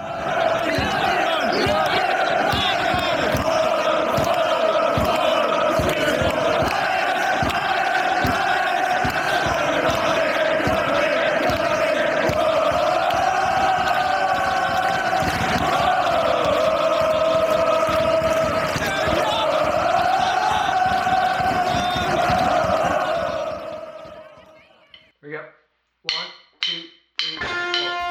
Uh...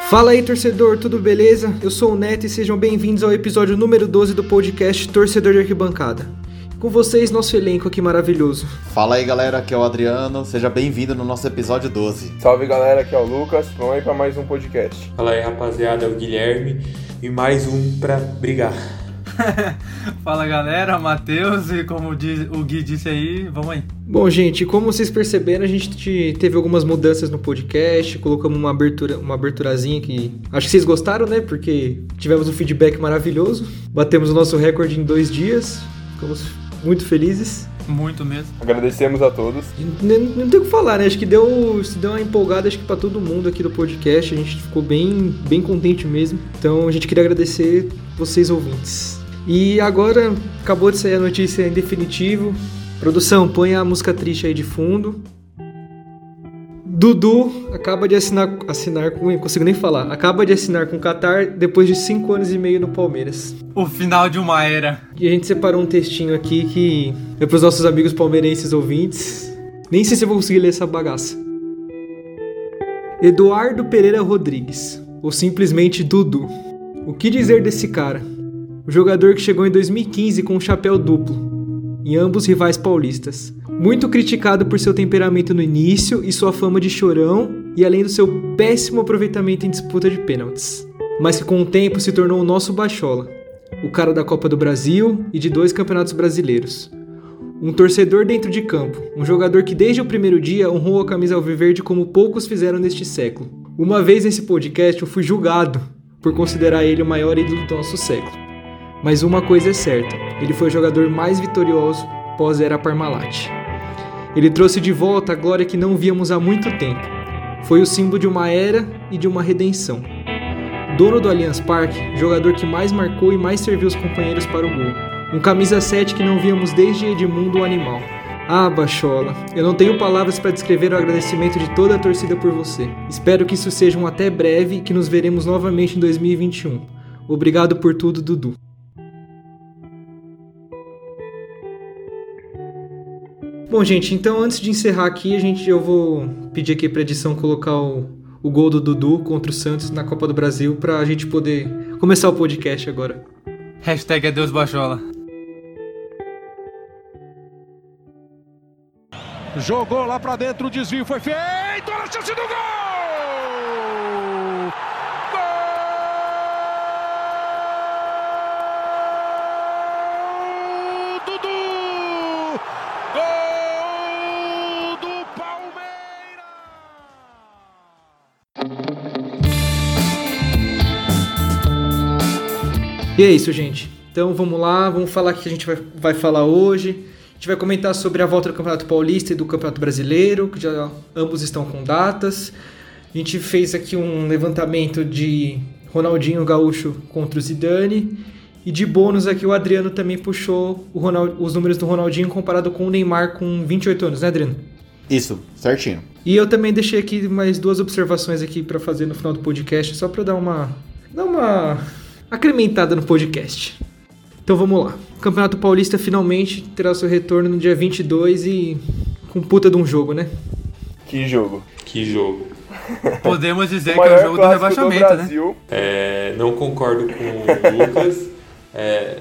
Fala aí, torcedor, tudo beleza? Eu sou o Neto e sejam bem-vindos ao episódio número 12 do podcast Torcedor de Arquibancada. Com vocês, nosso elenco aqui maravilhoso. Fala aí, galera, aqui é o Adriano. Seja bem-vindo no nosso episódio 12. Salve, galera, aqui é o Lucas. Vamos aí para mais um podcast. Fala aí, rapaziada, é o Guilherme e mais um pra brigar. Fala galera, Matheus e como o Gui disse aí, vamos aí. Bom, gente, como vocês perceberam, a gente teve algumas mudanças no podcast, colocamos uma abertura, uma aberturazinha que acho que vocês gostaram, né? Porque tivemos um feedback maravilhoso, batemos o nosso recorde em dois dias, ficamos muito felizes. Muito mesmo. Agradecemos a todos. Não, não tem o que falar, né? Acho que deu, deu uma empolgada acho que para todo mundo aqui do podcast. A gente ficou bem, bem contente mesmo. Então a gente queria agradecer vocês ouvintes. E agora acabou de sair a notícia em definitivo. Produção, põe a música triste aí de fundo. Dudu acaba de assinar, assinar com, não consigo nem falar, acaba de assinar com o Qatar depois de 5 anos e meio no Palmeiras. O final de uma era. E a gente separou um textinho aqui que é para os nossos amigos palmeirenses ouvintes. Nem sei se eu vou conseguir ler essa bagaça. Eduardo Pereira Rodrigues, ou simplesmente Dudu. O que dizer desse cara? o jogador que chegou em 2015 com um chapéu duplo, em ambos rivais paulistas. Muito criticado por seu temperamento no início e sua fama de chorão, e além do seu péssimo aproveitamento em disputa de pênaltis. Mas que com o tempo se tornou o nosso Bachola, o cara da Copa do Brasil e de dois campeonatos brasileiros. Um torcedor dentro de campo, um jogador que desde o primeiro dia honrou a camisa alviverde como poucos fizeram neste século. Uma vez nesse podcast eu fui julgado por considerar ele o maior ídolo do nosso século. Mas uma coisa é certa: ele foi o jogador mais vitorioso pós-era Parmalat. Ele trouxe de volta a glória que não víamos há muito tempo. Foi o símbolo de uma era e de uma redenção. Dono do Allianz Parque, jogador que mais marcou e mais serviu os companheiros para o gol. Um camisa 7 que não víamos desde Edmundo o Animal. Ah, Bachola, eu não tenho palavras para descrever o agradecimento de toda a torcida por você. Espero que isso seja um até breve e que nos veremos novamente em 2021. Obrigado por tudo, Dudu. Bom, gente, então antes de encerrar aqui, a gente, eu vou pedir aqui para edição colocar o, o gol do Dudu contra o Santos na Copa do Brasil para a gente poder começar o podcast agora. Hashtag Adeus Bajola. Jogou lá para dentro, o desvio foi feito, olha a chance do gol! E é isso, gente. Então vamos lá, vamos falar o que a gente vai, vai falar hoje. A gente vai comentar sobre a volta do Campeonato Paulista e do Campeonato Brasileiro, que já ambos estão com datas. A gente fez aqui um levantamento de Ronaldinho Gaúcho contra o Zidane. E de bônus aqui o Adriano também puxou Ronald, os números do Ronaldinho comparado com o Neymar com 28 anos, né, Adriano? Isso, certinho. E eu também deixei aqui mais duas observações aqui para fazer no final do podcast, só para dar uma dar uma acrementada no podcast. Então vamos lá. O Campeonato Paulista finalmente terá seu retorno no dia 22 e com puta de um jogo, né? Que jogo. Que jogo. Podemos dizer que é o jogo do rebaixamento, do né? É, não concordo com o Lucas. É,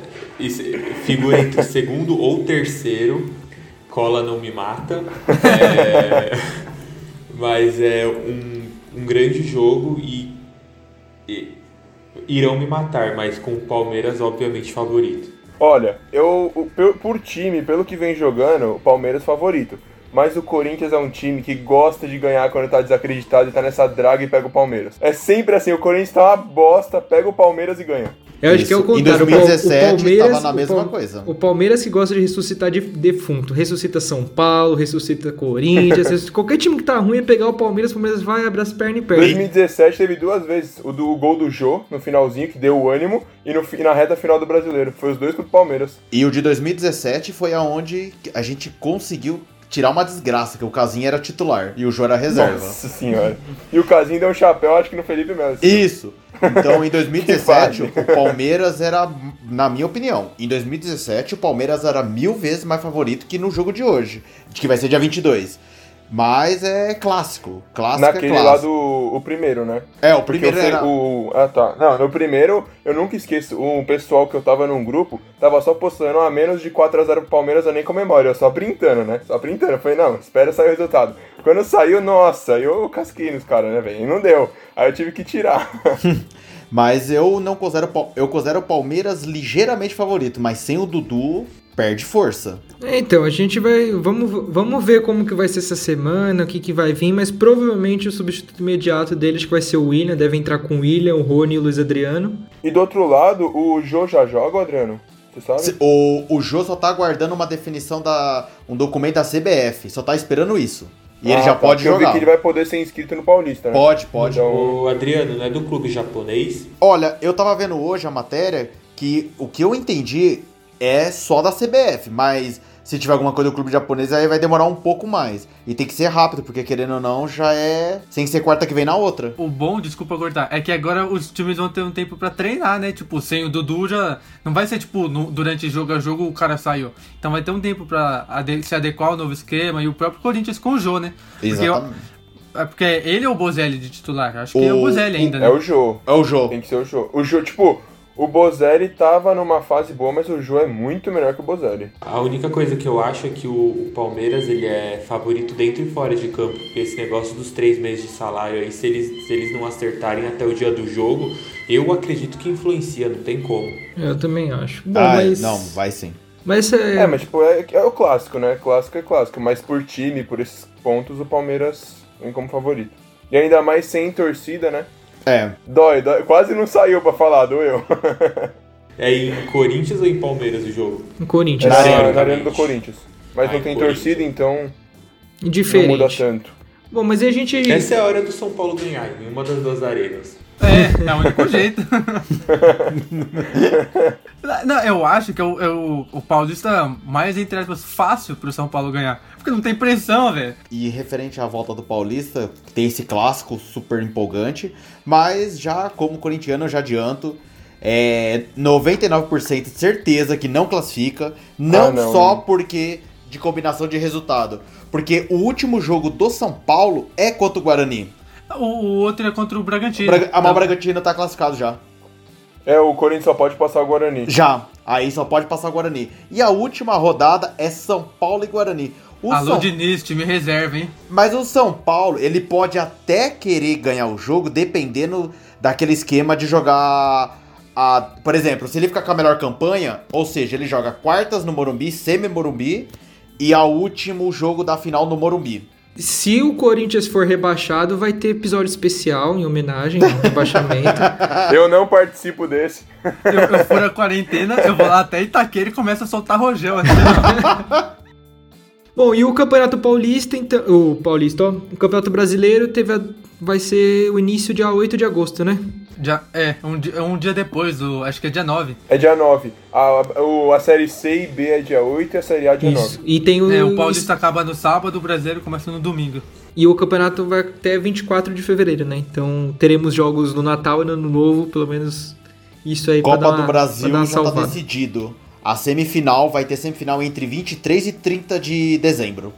figura entre segundo ou terceiro. Cola não me mata. É, mas é um, um grande jogo e, e irão me matar, mas com o Palmeiras obviamente favorito. Olha, eu por time, pelo que vem jogando, o Palmeiras favorito. Mas o Corinthians é um time que gosta de ganhar quando tá desacreditado e tá nessa draga e pega o Palmeiras. É sempre assim, o Corinthians tá uma bosta, pega o Palmeiras e ganha. Eu acho que é o Isso. Em contrário. O Pal- 2017 o Palmeiras, tava na o mesma Pal- coisa. O Palmeiras que gosta de ressuscitar de defunto. Ressuscita São Paulo, ressuscita Corinthians. ressuscita- Qualquer time que tá ruim é pegar o Palmeiras, o Palmeiras vai, abre as pernas e perde. 2017 teve duas vezes o, do, o gol do Jô no finalzinho, que deu o ânimo, e no, fi- na reta final do brasileiro. Foi os dois contra o Palmeiras. E o de 2017 foi aonde a gente conseguiu tirar uma desgraça, que o Casinha era titular e o Jô era reserva. Nossa senhora. E o Casinho deu um chapéu, acho que no Felipe Melo. Isso. Então, em 2017, Que o Palmeiras era, na minha opinião, em 2017 o Palmeiras era mil vezes mais favorito que no jogo de hoje, de que vai ser dia 22. Mas é clássico. Clássico Naquele é lá clássico. do o primeiro, né? É, o Porque primeiro sei, era... o. Ah, tá. Não, no primeiro, eu nunca esqueço, um pessoal que eu tava num grupo, tava só postando a menos de 4x0 pro Palmeiras, eu nem comemoro, eu só printando, né? Só printando. Eu falei, não, espera sair o resultado. Quando saiu, nossa, eu casquei nos caras, né, velho? E não deu. Aí eu tive que tirar. Mas eu não considero... Eu considero o Palmeiras ligeiramente favorito, mas sem o Dudu, perde força. É, Então, a gente vai. Vamos, vamos ver como que vai ser essa semana, o que, que vai vir, mas provavelmente o substituto imediato deles que vai ser o William, deve entrar com o William, o Rony e o Luiz Adriano. E do outro lado, o Jô já joga, Adriano? Você sabe? Se- O, o Jô só tá aguardando uma definição da... um documento da CBF, só tá esperando isso. E ele Ah, já tá, pode porque Eu vi jogar. que ele vai poder ser inscrito no Paulista, né? Pode, pode. Então, O Adriano, não é do clube japonês? Olha, eu tava vendo hoje a matéria que o que eu entendi é só da CBF, mas se tiver alguma coisa do clube japonês aí vai demorar um pouco mais. E tem que ser rápido, porque querendo ou não, já é sem ser quarta que vem na outra. O bom, desculpa cortar, é que agora os times vão ter um tempo pra treinar, né? Tipo, sem o Dudu já. Não vai ser tipo, no- durante jogo a jogo o cara saiu. Então vai ter um tempo pra ade- se adequar ao novo esquema e o próprio Corinthians com o Jô, né? Porque eu- Exatamente. é porque ele é o Bozelli de titular. Acho que é o O- Bozelli ainda, né? é o Jô. É o jogo. Tem que ser o Jô. O Jô, tipo, o Bozelli tava numa fase boa, mas o Jô é muito melhor que o Bozelli. A única coisa que eu acho é que o, o Palmeiras ele é favorito dentro e fora de campo, porque esse negócio dos três meses de salário aí, se eles, se eles não acertarem até o dia do jogo, eu acredito que influencia, não tem como. Eu também acho. Bom, Ah, mas. não, vai sim. Mas é. É, mas tipo, é, é o clássico, né? Clássico é clássico. Mas por time, por esses pontos, o Palmeiras vem como favorito. E ainda mais sem torcida, né? É. Dói, dói. Quase não saiu pra falar, doeu. É em Corinthians ou em Palmeiras o jogo? em É Corinthians. na, Teoricamente. na arena do Corinthians. Mas Ah, não em tem torcida, então não muda Diferente. tanto. Bom, mas e a gente. Essa é a hora do São Paulo ganhar, em uma das duas arenas. É, é o único jeito. não, eu acho que é o, é o, o Paulista mais, entre aspas, fácil pro São Paulo ganhar. Porque não tem pressão, velho. E referente à volta do Paulista, tem esse clássico super empolgante, mas já como corintiano eu já adianto, é 99% de certeza que não classifica, não, Ah, não, só porque de combinação de resultado, porque o último jogo do São Paulo é contra o Guarani. O, o outro é contra o Bragantino. Braga- a Então, Mal Bragantino tá classificado já. É, o Corinthians só pode passar o Guarani. Já. Aí só pode passar o Guarani. E a última rodada é São Paulo e Guarani. O Alô, São Diniz, time reserva, hein? Mas o São Paulo, ele pode até querer ganhar o jogo dependendo daquele esquema de jogar. A, por exemplo, se ele ficar com a melhor campanha, ou seja, ele joga quartas no Morumbi, semi-Morumbi, e a último jogo da final no Morumbi. Se o Corinthians for rebaixado, vai ter episódio especial em homenagem ao rebaixamento. Eu não participo desse. Eu, eu furo a quarentena, eu vou lá até Itaqueira e começo a soltar rojão. Assim. Bom, e o Campeonato Paulista, então. O Paulista, ó. O Campeonato Brasileiro teve a- vai ser o início dia 8 de agosto, né? Já, é, um, dia- um dia depois, do, acho que é dia 9. É dia 9. A, o, a série C e B é dia 8 e a série A dia Isso. 9. E tem o. É, o Paulista acaba no sábado, o brasileiro começa no domingo. E o campeonato vai até 24 de fevereiro, né? Então teremos jogos no Natal e no Ano Novo, pelo menos isso aí pra Copa dar uma, do Brasil pra dar uma já tá decidido. A semifinal vai ter semifinal entre 23 e 30 de dezembro.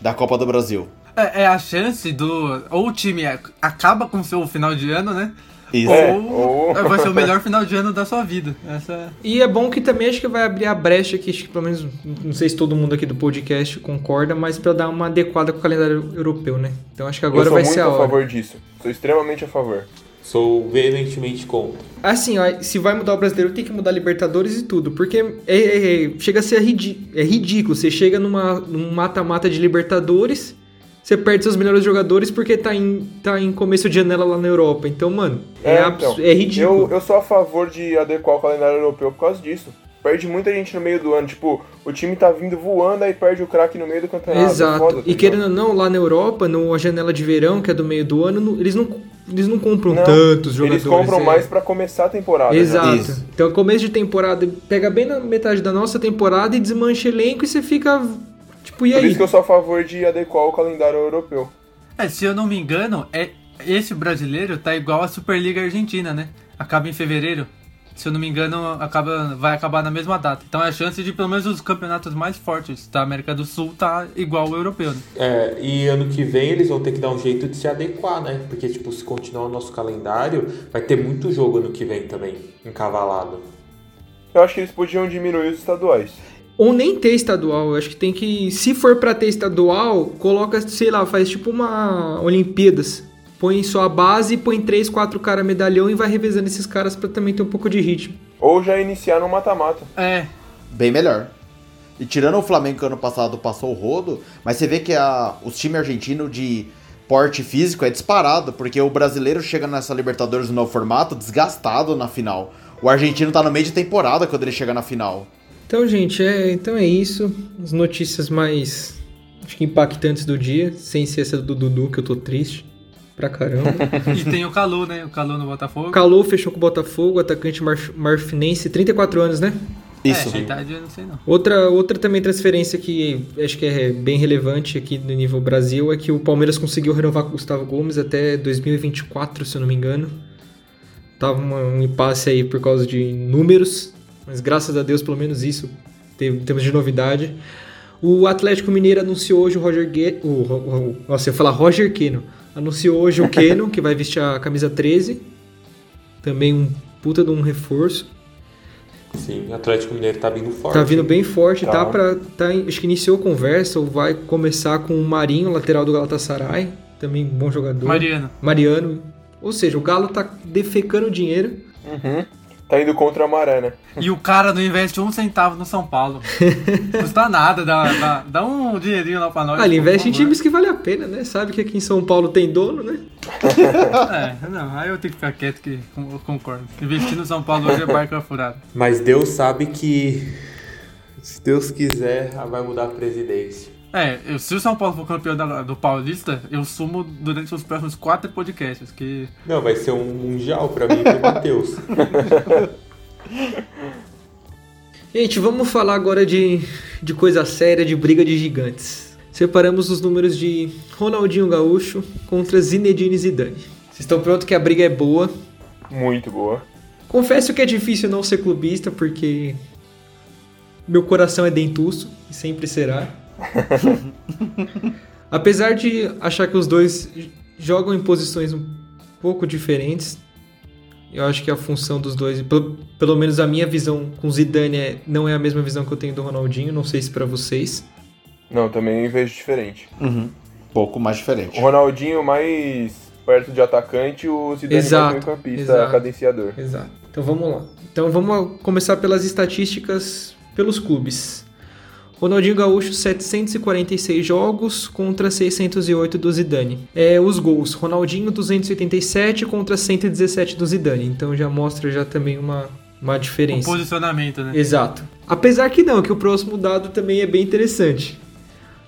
Da Copa do Brasil. É, é a chance do. Ou o time a- acaba com o seu final de ano, né? Isso. É, ou ou- vai ser o melhor final de ano da sua vida. Essa... E é bom que também acho que vai abrir a brecha aqui, acho que pelo menos, não sei se todo mundo aqui do podcast concorda, mas pra dar uma adequada com o calendário europeu, né? Então acho que Eu agora sou vai muito ser a a hora. favor disso. Sou extremamente a favor. Sou veementemente contra. Assim, ó, se vai mudar o brasileiro, tem que mudar a Libertadores e tudo. Porque é, é- é- chega a ser ridi- é ridículo. Você chega numa, num mata-mata de Libertadores você perde seus melhores jogadores porque tá em, tá em começo de janela lá na Europa. Então, mano, é, É, então, é ridículo. Eu, eu sou a favor de adequar o calendário europeu por causa disso. Perde muita gente no meio do ano. Tipo, o time tá vindo voando, aí perde o craque no meio do campeonato. Exato. É foda, tá e querendo ou não, lá na Europa, na janela de verão, que é do meio do ano, eles não, eles não compram Não, tantos jogadores. Eles compram é. mais pra começar a temporada. né? Exato. Isso. Então, começo de temporada, pega bem na metade da nossa temporada e desmancha elenco e você fica. Tipo, e Por aí? isso que eu sou a favor de adequar o calendário europeu. É, se eu não me engano, é esse brasileiro tá igual a Superliga Argentina, né? Acaba em fevereiro. Se eu não me engano, acaba, vai acabar na mesma data. Então é a chance de pelo menos os campeonatos mais fortes da América do Sul tá igual ao europeu, né? É, e ano que vem eles vão ter que dar um jeito de se adequar, né? Porque, tipo, se continuar o nosso calendário, vai ter muito jogo ano que vem também, encavalado. Eu acho que eles podiam diminuir os estaduais. Ou nem ter estadual. Eu acho que tem que. Se for pra ter estadual, coloca, sei lá, faz tipo uma Olimpíadas. Põe só a base, põe três, quatro caras medalhão e vai revezando esses caras pra também ter um pouco de ritmo. Ou já iniciar no mata-mata. É, Bem melhor. E tirando o Flamengo que ano passado passou o rodo, mas você vê que a, os times argentinos de porte físico é disparado, porque o brasileiro chega nessa Libertadores no novo formato desgastado na final. O argentino tá no meio de temporada quando ele chega na final. Então, gente, é, então é isso. As notícias mais acho que impactantes do dia, sem ser essa do Dudu, que eu tô triste. Pra caramba. e tem o Calu, né? O Calu no Botafogo. O Calou fechou com o Botafogo, atacante mar- marfinense, 34 anos, né? Isso. É, a idade eu não sei não. Outra, outra também transferência que acho que é bem relevante aqui no nível Brasil é que o Palmeiras conseguiu renovar com o Gustavo Gomes até 2024, se eu não me engano. Tava uma- um impasse aí por causa de números, mas graças a Deus pelo menos isso teve- temos de novidade. O Atlético Mineiro anunciou hoje o Roger Gue... o, o, o, Nossa, eu ia falar Roger Keno. Anunciou hoje o Keno, que vai vestir a camisa 13. Também um puta de um reforço. Sim, o Atlético Mineiro tá vindo forte. Tá vindo bem forte, tá, Tá. pra. Tá, acho que iniciou conversa, ou vai começar com o Marinho, lateral do Galatasaray. Também bom jogador. Mariano. Mariano. Ou seja, o Galo tá defecando dinheiro. Uhum. Tá indo contra a maré, né? E o cara não investe um centavo no São Paulo. Custa nada, dá, dá, dá um dinheirinho lá pra nós. Ah, ele investe em times que vale a pena, né? Sabe que aqui em São Paulo tem dono, né? É, não, aí eu tenho que ficar quieto que eu concordo. Investir no São Paulo hoje é barca furada. Mas Deus sabe que, se Deus quiser, vai mudar a presidência. É, eu- se o São Paulo for campeão da- do Paulista, eu sumo durante os próximos quatro podcasts, que Não, vai ser um mundial pra mim e pro Matheus. Gente, vamos falar agora de, de coisa séria, de briga de gigantes. Separamos os números de Ronaldinho Gaúcho contra Zinedine Zidane. Vocês estão prontos que a briga é boa. Muito boa. Confesso que é difícil não ser clubista, porque meu coração é dentuço e sempre será. Apesar de achar que os dois jogam em posições um pouco diferentes, eu acho que a função dos dois, pelo, pelo menos a minha visão com o Zidane é, não é a mesma visão que eu tenho do Ronaldinho, não sei se pra vocês. Não, também vejo diferente. Pouco mais diferente. O Ronaldinho mais perto de atacante, o Zidane Exato, mais meio campista, exato. cadenciador. Exato. Então vamos lá. Então vamos começar pelas estatísticas pelos clubes. Ronaldinho Gaúcho, 746 jogos contra 608 do Zidane. É, os gols, Ronaldinho 287 contra 117 do Zidane. Então já mostra já também uma, uma o diferença. posicionamento, né? Exato. Apesar que não, que o próximo dado também é bem interessante.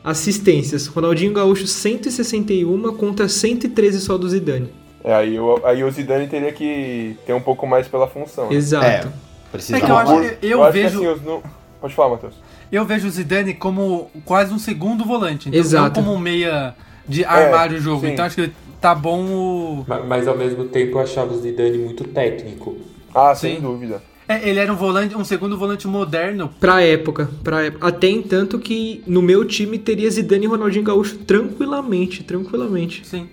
Assistências, Ronaldinho Gaúcho 161 contra 113 só do Zidane. É, aí, o- aí o Zidane teria que ter um pouco mais pela função. né? Exato. Precisa É que eu acho- eu acho vejo- Que, assim, os nu- Pode falar, Matheus. Eu vejo o Zidane como quase um segundo volante. Então Exato. não como um meia de armar o jogo. sim. Então acho que tá bom o. Ma- Mas ao mesmo tempo eu achava o Zidane muito técnico. Ah, sem Sim. dúvida. É, ele era um volante, um segundo volante moderno. Pra época, pra época. Até entanto que no meu time teria Zidane e Ronaldinho Gaúcho tranquilamente, tranquilamente. Sim.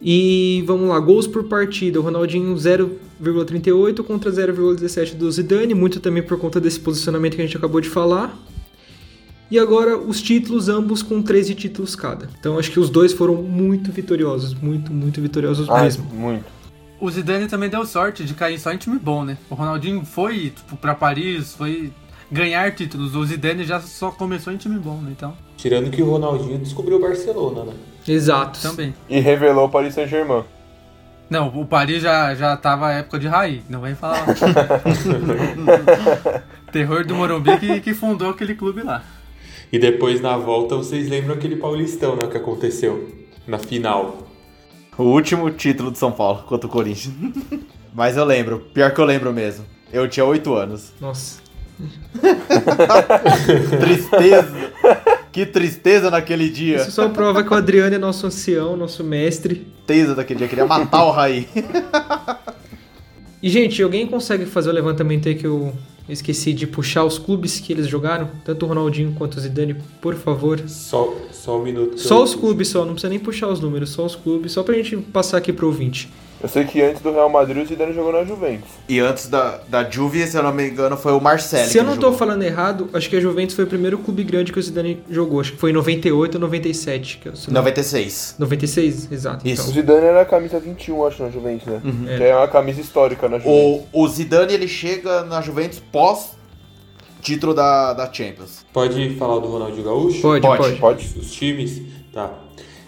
E vamos lá, gols por partida. O Ronaldinho 0,38 contra 0,17 do Zidane, muito também por conta desse posicionamento que a gente acabou de falar. E agora os títulos, ambos com 13 títulos cada. Então acho que os dois foram muito vitoriosos, muito, muito vitoriosos Ah, mesmo. muito. O Zidane também deu sorte de cair só em time bom, né? O Ronaldinho foi, tipo, pra Paris, foi. ganhar títulos. O Zidane já só começou em time bom, né? Então, Tirando que o Ronaldinho descobriu o Barcelona, né? Exato. também. E revelou o Paris Saint-Germain. Não, o Paris já, já tava época de Raí, não vem falar. Terror do Morumbi que, que fundou aquele clube lá. E depois na volta vocês lembram aquele Paulistão, né? Que aconteceu na final. O último título do São Paulo contra o Corinthians. Mas eu lembro, pior que eu lembro mesmo. Eu tinha 8 anos. Nossa. Tristeza. que tristeza naquele dia. Isso só prova que o Adriano é nosso ancião, nosso mestre. Tristeza daquele dia. Queria matar o Raí. E, gente, alguém consegue fazer o levantamento aí que eu esqueci de puxar os clubes que eles jogaram? Tanto o Ronaldinho quanto o Zidane, por favor. Só, só um minuto. Só eu- os clubes só, não precisa nem puxar os números, só os clubes, só pra gente passar aqui pro ouvinte. Eu sei que antes do Real Madrid o Zidane jogou na Juventus. E antes da, da Juve, se eu não me engano, foi o Marcelo. Se eu não tô falando errado, acho que a Juventus foi o primeiro clube grande que o Zidane jogou. Acho que foi em 98 ou 97. Que eu, não- 96. 96, exato. Isso. O Zidane era a camisa 21, acho, na Juventus, né? É. Que é uma camisa histórica na Juventus. O, o Zidane, ele chega na Juventus pós título da, da Champions. Pode falar do Ronaldinho Gaúcho? Pode, Pode, pode. Pode? Os times? Tá.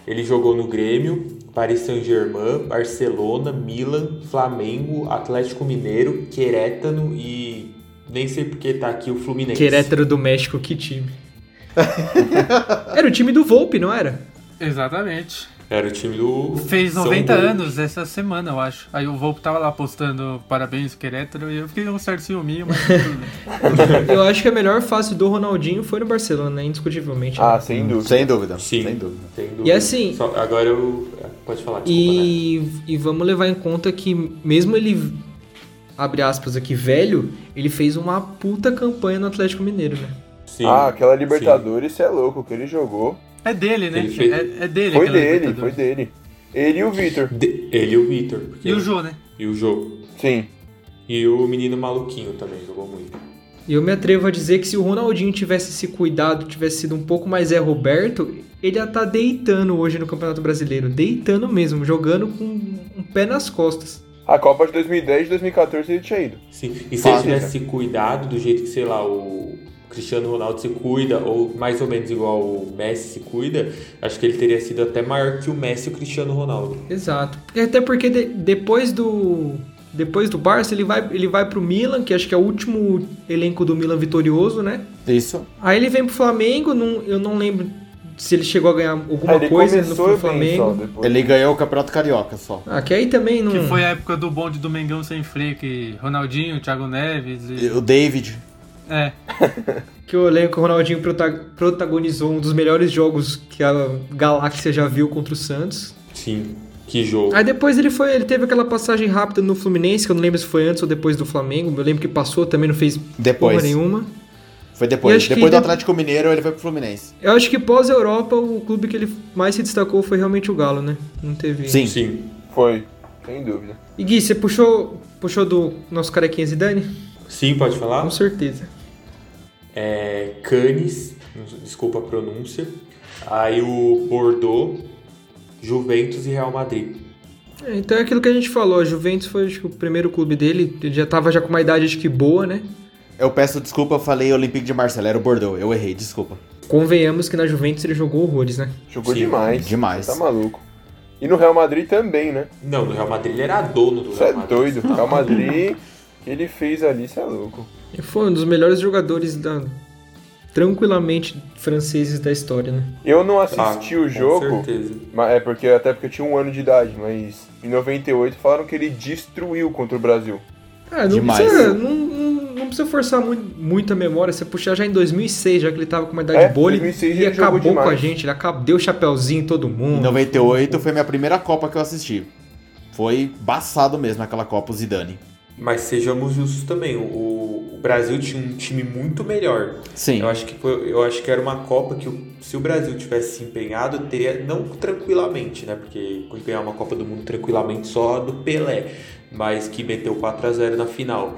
Ele jogou no Grêmio, Paris Saint-Germain, Barcelona, Milan, Flamengo, Atlético Mineiro, Querétano e. Nem sei porque tá aqui o Fluminense. Querétaro do México, que time. era o time do Volpe, não era? Exatamente. Era o time do. Fez São 90 Paulo. anos essa semana, eu acho. Aí o Volpe tava lá postando parabéns, Querétaro, e eu fiquei um certo ciúminho, mas. Eu acho que a melhor fase do Ronaldinho foi no Barcelona, né? indiscutivelmente. Ah, sem dúvida. Sem dúvida. Sim. Sem dúvida. Sem dúvida. E assim- Só- agora eu. Pode falar, desculpa, né? E, e vamos levar em conta que mesmo ele, abre aspas aqui, velho, ele fez uma puta campanha no Atlético Mineiro, né? Sim. Ah, aquela Libertadores, você é louco, que ele jogou. É dele, né? Fez- É, é dele Foi dele, foi dele. Ele e o Vitor. De- ele e o Vitor. E o Jô, né? E o jogo. Sim. E o menino maluquinho também jogou muito. E eu me atrevo a dizer que se o Ronaldinho tivesse se cuidado, tivesse sido um pouco mais Zé Roberto, ele ia estar deitando hoje no Campeonato Brasileiro. Deitando mesmo, jogando com um pé nas costas. A Copa de 2010 e 2014 ele tinha ido. Sim. E se Fácil, ele tivesse cuidado do jeito que, sei lá, o Cristiano Ronaldo se cuida, ou mais ou menos igual o Messi se cuida, acho que ele teria sido até maior que o Messi e o Cristiano Ronaldo. Exato. Até porque de- depois do depois do Barça, ele vai ele vai pro Milan, que acho que é o último elenco do Milan vitorioso, né? Isso. Aí ele vem pro Flamengo, não, eu não lembro se ele chegou a ganhar alguma ele coisa no Flamengo. Ele ganhou o Campeonato Carioca só. Ah, que aí também não. Que foi a época do bonde do Mengão sem freio, que Ronaldinho, Thiago Neves e... O David. É, Que eu lembro que o Ronaldinho prota- protagonizou um dos melhores jogos que a Galáxia já viu contra o Santos. Sim. Que jogo. Aí depois ele foi, ele teve aquela passagem rápida no Fluminense, que eu não lembro se foi antes ou depois do Flamengo. Eu lembro que passou, também não fez Depois. porra nenhuma. Foi depois. Depois do de- Atlético Mineiro, ele foi pro Fluminense. Eu acho que pós-Europa, o clube que ele mais se destacou foi realmente o Galo, né? Não teve. Sim. Sim. Foi, sem dúvida. E Gui, você puxou, puxou do nosso carequinha Zidane? Sim, pode falar? Com certeza. É, Cannes, desculpa a pronúncia. Aí o Bordeaux, Juventus e Real Madrid. É, então é aquilo que a gente falou, a Juventus foi acho o primeiro clube dele, ele já tava já com uma idade acho que boa, né? Eu peço desculpa, eu falei Olympique de Marseille, era o Bordeaux. Eu errei, desculpa. Convenhamos que na Juventus ele jogou horrores, né? Jogou Sim, demais. demais. Você Tá maluco. E no Real Madrid também, né? Não, no Real Madrid ele era dono do Você é Real Madrid. doido. Real Madrid, que ele fez ali, você é louco. E foi um dos melhores jogadores da tranquilamente franceses da história, né? Eu não Ah, assisti o com jogo, certeza. mas é porque até porque eu tinha um ano de idade, mas em 98 falaram que ele destruiu contra o Brasil. Ah, não Demais. precisa, não, não, não precisa forçar muito, muita memória. Você puxar já em 2006, já que ele tava com uma idade É, boa, ele, 2006 ele acabou com a gente, ele acabou, deu chapéuzinho em todo Em mundo. 98 foi minha primeira Copa que eu assisti. Foi baçado mesmo aquela Copa, o Zidane. Mas sejamos justos também, o, o Brasil tinha um time muito melhor. Sim. Eu acho que foi- eu acho que era uma Copa que o- se o Brasil tivesse se empenhado, teria não tranquilamente, né? Porque ganhar uma Copa do Mundo tranquilamente só do Pelé, mas que meteu 4 a 0 na final.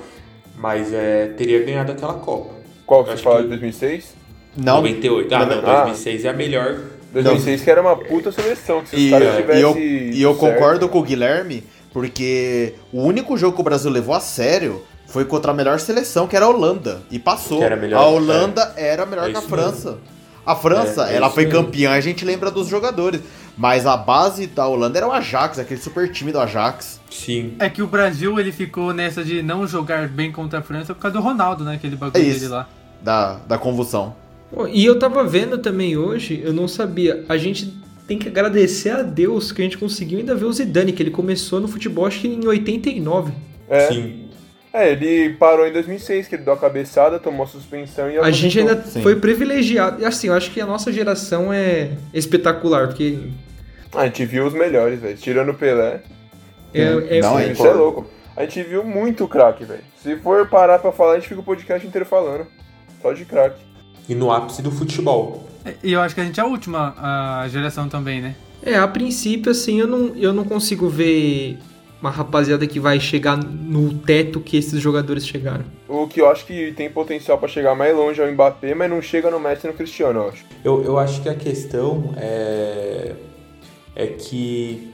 Mas é, teria ganhado aquela Copa. Qual você acho fala que- de 2006? Não. 98. Ah, não, Ah. 2006 é a melhor. 2006 que era uma puta seleção, que se E, os caras e tivessem... eu, e eu certo- concordo com o Guilherme, porque o único jogo que o Brasil levou a sério foi contra a melhor seleção, que era a Holanda, e passou. Melhor, a Holanda era melhor É que a França. A França, É, é ela foi mesmo. campeã, a gente lembra dos jogadores. Mas a base da Holanda era o Ajax, aquele super time do Ajax. Sim. É que o Brasil ele ficou nessa de não jogar bem contra a França por causa do Ronaldo, né? Aquele bagulho É isso. dele lá. Da, da convulsão. E eu tava vendo também hoje, eu não sabia. A gente tem que agradecer a Deus que a gente conseguiu ainda ver o Zidane, que ele começou no futebol acho que em 89. É. Sim. É, ele parou em 2006, que ele deu a cabeçada, tomou a suspensão e A gente ainda Sim. foi privilegiado. E assim, eu acho que a nossa geração é espetacular, porque a gente viu os melhores, velho. Tirando o Pelé. é, é- Não, é Isso é louco. A gente viu muito craque, velho. Se for parar pra falar, a gente fica o podcast inteiro falando. Só de craque. E no ápice do futebol. E eu acho que a gente é a última a geração também, né? É, a princípio, assim, eu não, eu não consigo ver uma rapaziada que vai chegar no teto que esses jogadores chegaram. O que eu acho que tem potencial pra chegar mais longe é o Mbappé, mas não chega no Messi e no Cristiano, eu acho. Eu, eu acho que a questão é, é que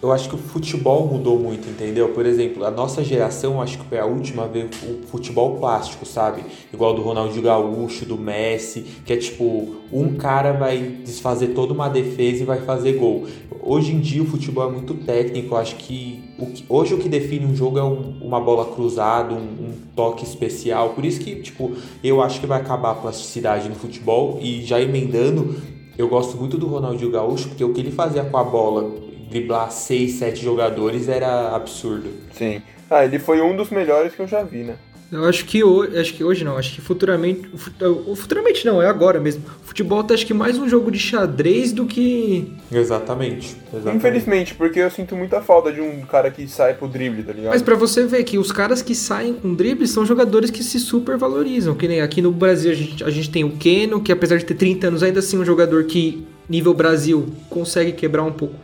eu acho que o futebol mudou muito, entendeu? Por exemplo, a nossa geração, acho que foi a última a ver o futebol plástico, sabe? Igual do Ronaldinho Gaúcho, do Messi, que é tipo, um cara vai desfazer toda uma defesa e vai fazer gol. Hoje em dia o futebol é muito técnico, acho que, o que- hoje o que define um jogo é um- uma bola cruzada, um, um toque especial. Por isso que, tipo, eu acho que vai acabar a plasticidade no futebol e já emendando, eu gosto muito do Ronaldinho Gaúcho, porque o que ele fazia com a bola, driblar seis, sete jogadores, era absurdo. Sim. Ah, ele foi um dos melhores que eu já vi, né? Eu acho que hoje, acho que hoje não, acho que futuramente, fu- futuramente não, é agora mesmo. O futebol tá acho que mais um jogo de xadrez do que Exatamente. exatamente. Infelizmente, porque eu sinto muita falta de um cara que sai pro drible, tá ligado? Mas pra você ver que os caras que saem com drible são jogadores que se super valorizam. Que nem aqui no Brasil a gente, a gente tem o Keno, que apesar de ter 30 anos, ainda assim é um jogador que, nível Brasil, consegue quebrar um pouco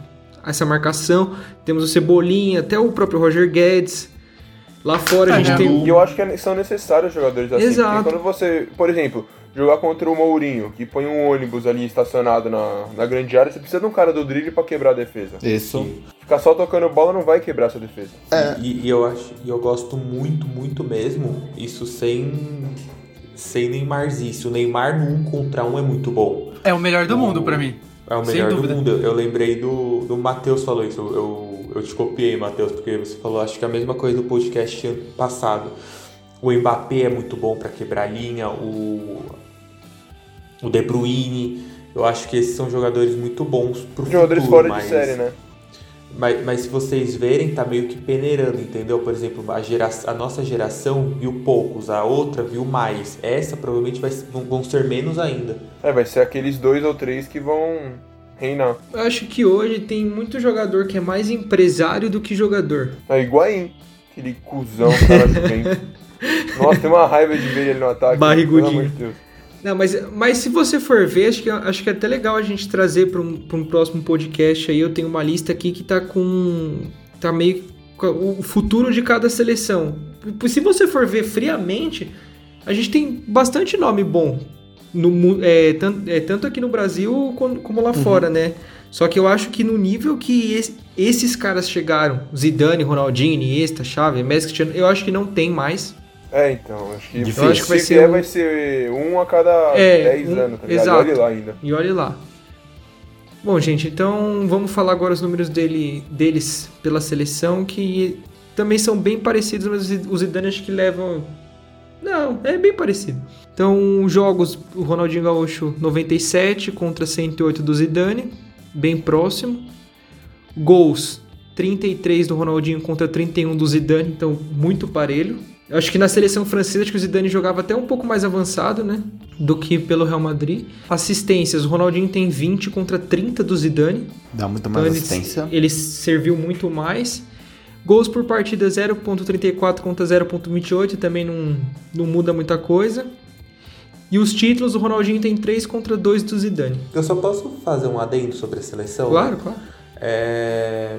essa marcação. Temos o Cebolinha, até o próprio Roger Guedes. Lá fora a Ah, gente né? tem. E eu acho que é- são necessários jogadores assim. Exato. Porque quando você, por exemplo, jogar contra o Mourinho, que põe um ônibus ali estacionado na, na grande área, você precisa de um cara do drible pra quebrar a defesa. Isso. Ficar só tocando bola não vai quebrar essa defesa. E, e eu acho, e eu gosto muito, muito mesmo, isso sem sem Neymarzice. O Neymar no um contra um é muito bom. É o melhor do O- mundo pra mim. É o melhor do mundo. Eu lembrei do, do Matheus falou isso. Eu, eu te copiei, Matheus, porque você falou acho que a mesma coisa do podcast ano passado. O Mbappé é muito bom pra quebrar a linha, o o De Bruyne. Eu acho que esses são jogadores muito bons pro Jogadores futuro, fora mas, de série, né? Mas, mas se vocês verem, tá meio que peneirando, entendeu? Por exemplo, a, gera, a nossa geração viu poucos, a outra viu mais. Essa provavelmente vai, vão- ser menos ainda. É, vai ser aqueles dois ou três que vão reinar. Eu acho que hoje tem muito jogador que é mais empresário do que jogador. É Higuaín, aquele cuzão cara. Nossa, tem uma raiva de ver ele no ataque. Barrigudinho. Pelo amor de Deus. Não, mas, mas se você for ver, acho que, acho que é até legal a gente trazer para um, pra um próximo podcast aí. Eu tenho uma lista aqui que tá com. tá meio. com o futuro de cada seleção. Se você for ver friamente, a gente tem bastante nome bom. No, é, tan- é, tanto aqui no Brasil como, como lá fora, né? Só que eu acho que no nível que es- esses caras chegaram, Zidane, Ronaldinho, Iniesta, Xavi, Messi, Cristiano, eu acho que não tem mais. É, então, acho que, Difícil. Acho que vai se ser um- vai ser um a cada É, 10 um- anos, tá exato. Olha lá ainda. E olhe lá. Bom, gente, então vamos falar agora os números dele, deles pela seleção, que também são bem parecidos, mas os Zidane acho que levam... Não, é bem parecido. Então, jogos, o Ronaldinho Gaúcho 97 contra 108 do Zidane, bem próximo. Gols, 33 do Ronaldinho contra 31 do Zidane, então muito parelho. Eu acho que na seleção francesa acho que o Zidane jogava até um pouco mais avançado, né? Do que pelo Real Madrid. Assistências, o Ronaldinho tem 20 contra 30 do Zidane. Dá muito Então mais ele, assistência. ele serviu muito mais. Gols por partida 0.34 contra 0.28, também não, não muda muita coisa. E os títulos, o Ronaldinho tem 3 contra 2 do Zidane. Eu só posso fazer um adendo sobre a seleção? Claro, claro. É,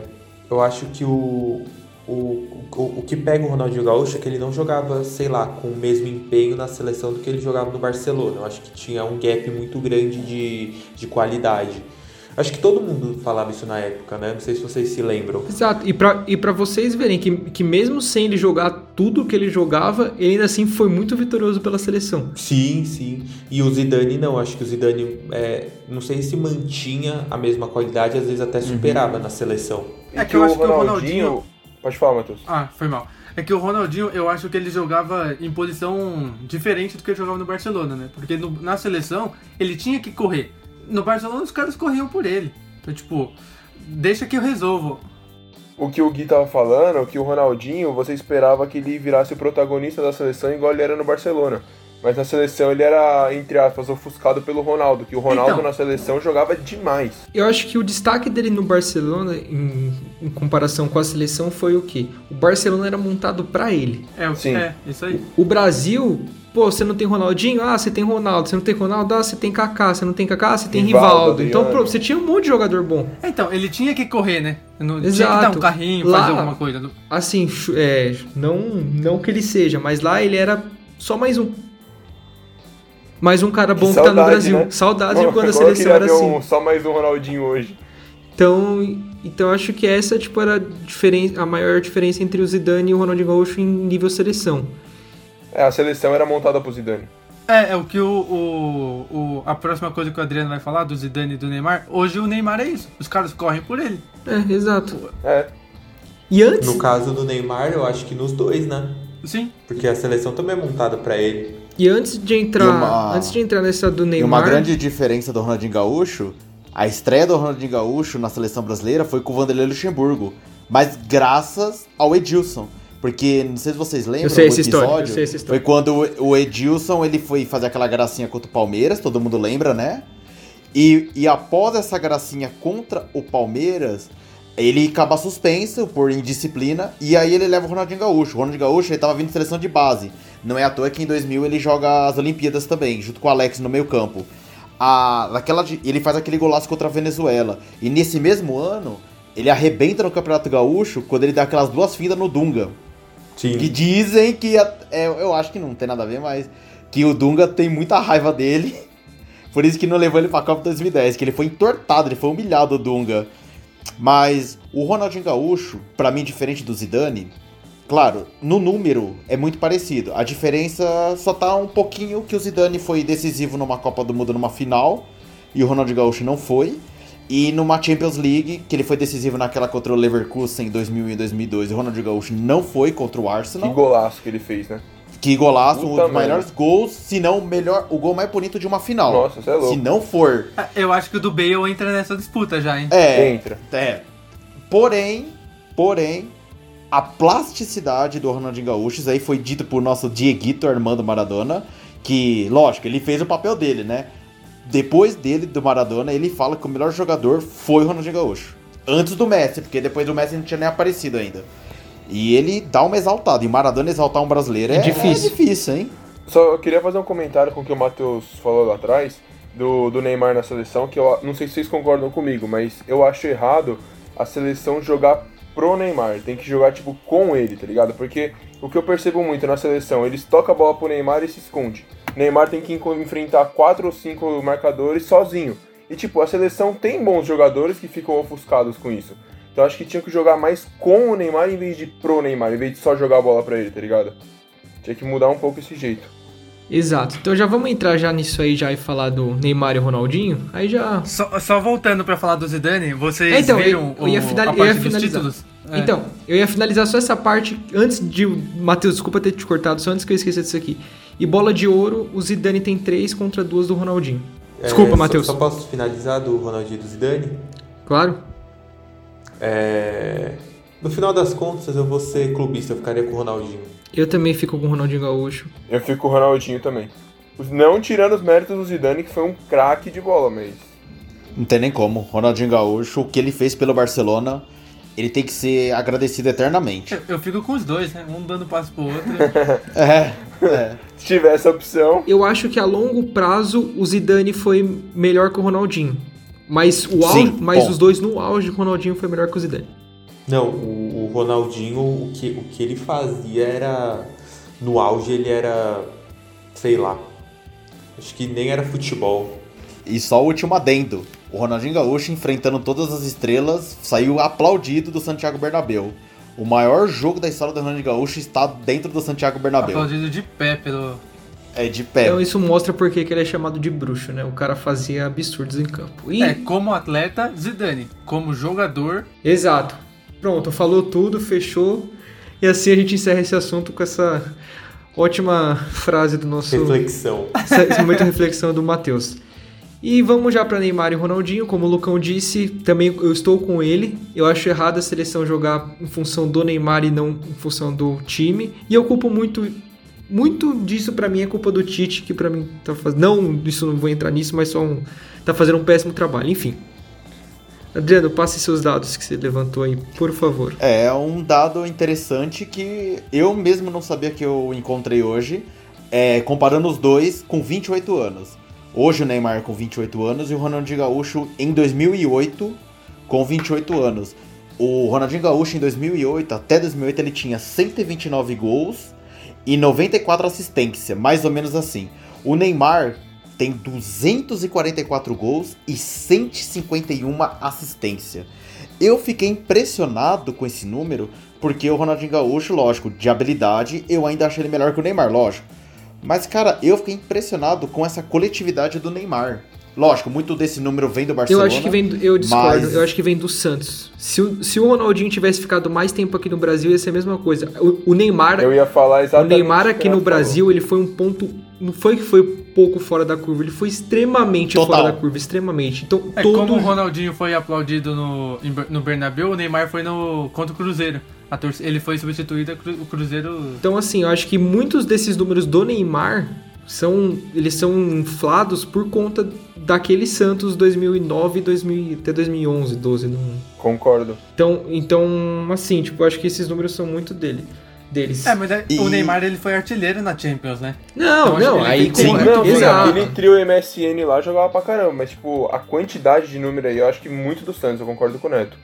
eu acho que o, o, o, o que pega o Ronaldinho Gaúcho é que ele não jogava, sei lá, com o mesmo empenho na seleção do que ele jogava no Barcelona. Eu acho que tinha um gap muito grande de, de qualidade. Acho que todo mundo falava isso na época, né? Não sei se vocês se lembram. Exato. E pra, e pra vocês verem que, que mesmo sem ele jogar tudo que ele jogava, ele ainda assim foi muito vitorioso pela seleção. Sim, sim. E o Zidane não, acho que o Zidane, é, não sei se mantinha a mesma qualidade, às vezes até superava na seleção. É que eu acho que o Ronaldinho- Pode falar, Matheus. Ah, foi mal. É que o Ronaldinho, eu acho que ele jogava em posição diferente do que ele jogava no Barcelona, né? Porque no- na seleção, ele tinha que correr. No Barcelona, os caras corriam por ele. Então, tipo, deixa que eu resolvo. O que o Gui tava falando, que o Ronaldinho, você esperava que ele virasse o protagonista da seleção igual ele era no Barcelona. Mas na seleção ele era, entre aspas, ofuscado pelo Ronaldo, que o Ronaldo Então. na seleção jogava demais. Eu acho que o destaque dele no Barcelona, em, em comparação com a seleção, foi o quê? O Barcelona era montado pra ele. É, o- Sim. é isso aí. O Brasil, pô, você não tem Ronaldinho? Ah, você tem Ronaldo. Você não tem Ronaldo? Ah, você tem Kaká. Você não tem Kaká? Você tem Rivaldo, Rivaldo. Então, pô, você tinha um monte de jogador bom. Então, ele tinha que correr, né? Não, Tinha que Exato. dar um carrinho, Lá- fazer alguma coisa. Assim, é, não, não que ele seja, mas lá ele era só mais um. Mais um cara bom que, tá no saudade, Brasil. né? Saudades de quando a seleção queria era assim. um- só mais um Ronaldinho hoje. Então, então acho que essa tipo era a, diferen- a maior diferença entre o Zidane e o Ronaldinho Gaúcho em nível seleção. É, a seleção era montada pro Zidane. É, é o que o, o, o- A próxima coisa que o Adriano vai falar, do Zidane e do Neymar. Hoje o Neymar é isso. Os caras correm por ele. É, exato. É, E antes, No caso do Neymar, eu acho que nos dois, né? Sim. Porque a seleção também é montada pra ele. E antes de entrar, E uma- antes de entrar nessa do E Neymar, uma grande diferença do Ronaldinho Gaúcho, a estreia do Ronaldinho Gaúcho na seleção brasileira foi com o Vanderlei Luxemburgo, mas graças ao Edilson. Porque, não sei se vocês lembram, Eu sei o essa história, episódio eu sei essa história. foi quando o- o Edilson ele foi fazer aquela gracinha contra o Palmeiras, todo mundo lembra, né? E, e após essa gracinha contra o Palmeiras, ele acaba suspenso por indisciplina e aí ele leva o Ronaldinho Gaúcho. O Ronaldinho Gaúcho ele tava vindo de seleção de base. Não é à toa que em 2000 ele joga as Olimpíadas também, junto com o Alex no meio campo. A, naquela, ele faz aquele golaço contra a Venezuela. E nesse mesmo ano, ele arrebenta no Campeonato Gaúcho quando ele dá aquelas duas findas no Dunga. Sim. Que dizem que. a- é, eu acho que não tem nada a ver, mas. Que o Dunga tem muita raiva dele. Por isso que não levou ele pra Copa 2010. Que ele foi entortado, ele foi humilhado, o Dunga. Mas o Ronaldinho Gaúcho, pra mim, diferente do Zidane, claro, no número é muito parecido. A diferença só tá um pouquinho que o Zidane foi decisivo numa Copa do Mundo numa final e o Ronaldinho Gaúcho não foi. E numa Champions League, que ele foi decisivo naquela contra o Leverkusen em 2001 e 2002, o Ronaldinho Gaúcho não foi contra o que Arsenal. golaço que ele fez, né? Que golaço, um Puta dos merda. melhores gols, se não o melhor, o gol mais bonito de uma final. Nossa, você é louco. Se não for, Ah, Eu acho que o do Bale entra nessa disputa já, hein? é, Entra. É. Porém, porém, a plasticidade do Ronaldinho Gaúcho, isso aí foi dito por nosso Dieguito Armando Maradona, que, lógico, ele fez o papel dele, né? Depois dele, do Maradona, ele fala que o melhor jogador foi o Ronaldinho Gaúcho. Antes do Messi, porque depois do Messi não tinha nem aparecido ainda. E ele dá uma exaltada. E o Maradona exaltar um brasileiro é, É difícil. é difícil, hein? Só queria fazer um comentário com o que o Matheus falou lá atrás, do, do Neymar na seleção, que eu não sei se vocês concordam comigo, mas eu acho errado a seleção jogar pro Neymar. Tem que jogar, tipo, com ele, tá ligado? Porque o que eu percebo muito na seleção, eles tocam a bola pro Neymar e se esconde. Neymar tem que enfrentar quatro ou cinco marcadores sozinho. E, tipo, a seleção tem bons jogadores que ficam ofuscados com isso. Então acho que tinha que jogar mais com o Neymar em vez de pro Neymar, em vez de só jogar a bola pra ele, tá ligado? Tinha que mudar um pouco esse jeito. Exato. Então já vamos entrar já nisso aí já e falar do Neymar e Ronaldinho. Aí já. Só, só voltando pra falar do Zidane, vocês É, então, viram eu- eu ia final- a eu parte ia dos finalizar. títulos? É. Então, eu ia finalizar só essa parte antes de. Matheus, desculpa ter te cortado, só antes que eu esqueça disso aqui. E bola de ouro, o Zidane tem três contra duas do Ronaldinho. Desculpa, É, só- Matheus. Só, posso finalizar do Ronaldinho e do Zidane? Claro. É, No final das contas, eu vou ser clubista, eu ficaria com o Ronaldinho. Eu também fico com o Ronaldinho Gaúcho. Eu fico com o Ronaldinho também. Não tirando os méritos do Zidane, que foi um craque de bola, mas. Não tem nem como. Ronaldinho Gaúcho, o que ele fez pelo Barcelona, ele tem que ser agradecido eternamente. Eu, eu fico com os dois, né? Um dando passo pro outro. É, é. Se tiver essa opção. Eu acho que a longo prazo o Zidane foi melhor que o Ronaldinho. Mas, o auge, Sim, mas bom. os dois no auge, o Ronaldinho foi melhor que o Zidane. Não, o Ronaldinho, o que, o que ele fazia era. No auge, ele era. Sei lá. Acho que nem era futebol. E só o último adendo. O Ronaldinho Gaúcho, enfrentando todas as estrelas, saiu aplaudido do Santiago Bernabéu. O maior jogo da história do Ronaldinho Gaúcho está dentro do Santiago Bernabéu. Aplaudido de pé pelo. É de pé. Então isso mostra por que que ele é chamado de bruxo, né? O cara fazia absurdos em campo. E... É, como atleta, Zidane. Como jogador, Exato. Pronto, falou tudo, fechou. E assim a gente encerra esse assunto com essa ótima frase do nosso Reflexão. esse momento de reflexão do Matheus. E vamos já para Neymar e Ronaldinho, como o Lucão disse, também eu estou com ele. Eu acho errado a seleção jogar em função do Neymar e não em função do time. E eu culpo muito muito disso pra mim é culpa do Tite, que pra mim tá fazendo não, isso não vou entrar nisso, mas só um tá fazendo um péssimo trabalho. Enfim. Adriano, passe seus dados que você levantou aí, por favor. É um dado interessante que eu mesmo não sabia que eu encontrei hoje, é, comparando os dois com 28 anos. Hoje o Neymar com 28 anos e o Ronaldinho Gaúcho em 2008 com 28 anos. O Ronaldinho Gaúcho em 2008, até 2008 ele tinha 129 gols e 94 assistências, mais ou menos assim. O Neymar tem 244 gols e 151 assistência. Eu fiquei impressionado com esse número, porque o Ronaldinho Gaúcho, lógico, de habilidade, eu ainda achei ele melhor que o Neymar, lógico. Mas, cara, eu fiquei impressionado com essa coletividade do Neymar. Lógico, muito desse número vem do Eu Barcelona. acho que vem do, eu discordo, mas- eu acho que vem do Santos. Se o, se o Ronaldinho tivesse ficado mais tempo aqui no Brasil, ia ser a mesma coisa. O, o Neymar, Eu ia falar o exatamente Neymar o aqui que o no Brasil, ele foi um ponto, não foi que foi pouco fora da curva, ele foi extremamente Total. fora da curva, extremamente. Então, É todo como o Ronaldinho foi aplaudido no, no Bernabéu, o Neymar foi no contra o Cruzeiro. Ele foi substituído, o Cruzeiro. Então, assim, eu acho que muitos desses números do Neymar são eles são inflados por conta daquele Santos 2009 2000, até 2011, 12, não... Concordo. Então, então, assim, tipo, eu acho que esses números são muito dele, deles. É, mas é- E- o Neymar ele foi artilheiro na Champions, né? Não, Então, não, ele aí tem com, Sim, não, exato. aquele trio MSN lá jogava pra caramba, mas tipo, a quantidade de número aí, eu acho que muito do Santos, eu concordo com o Neto.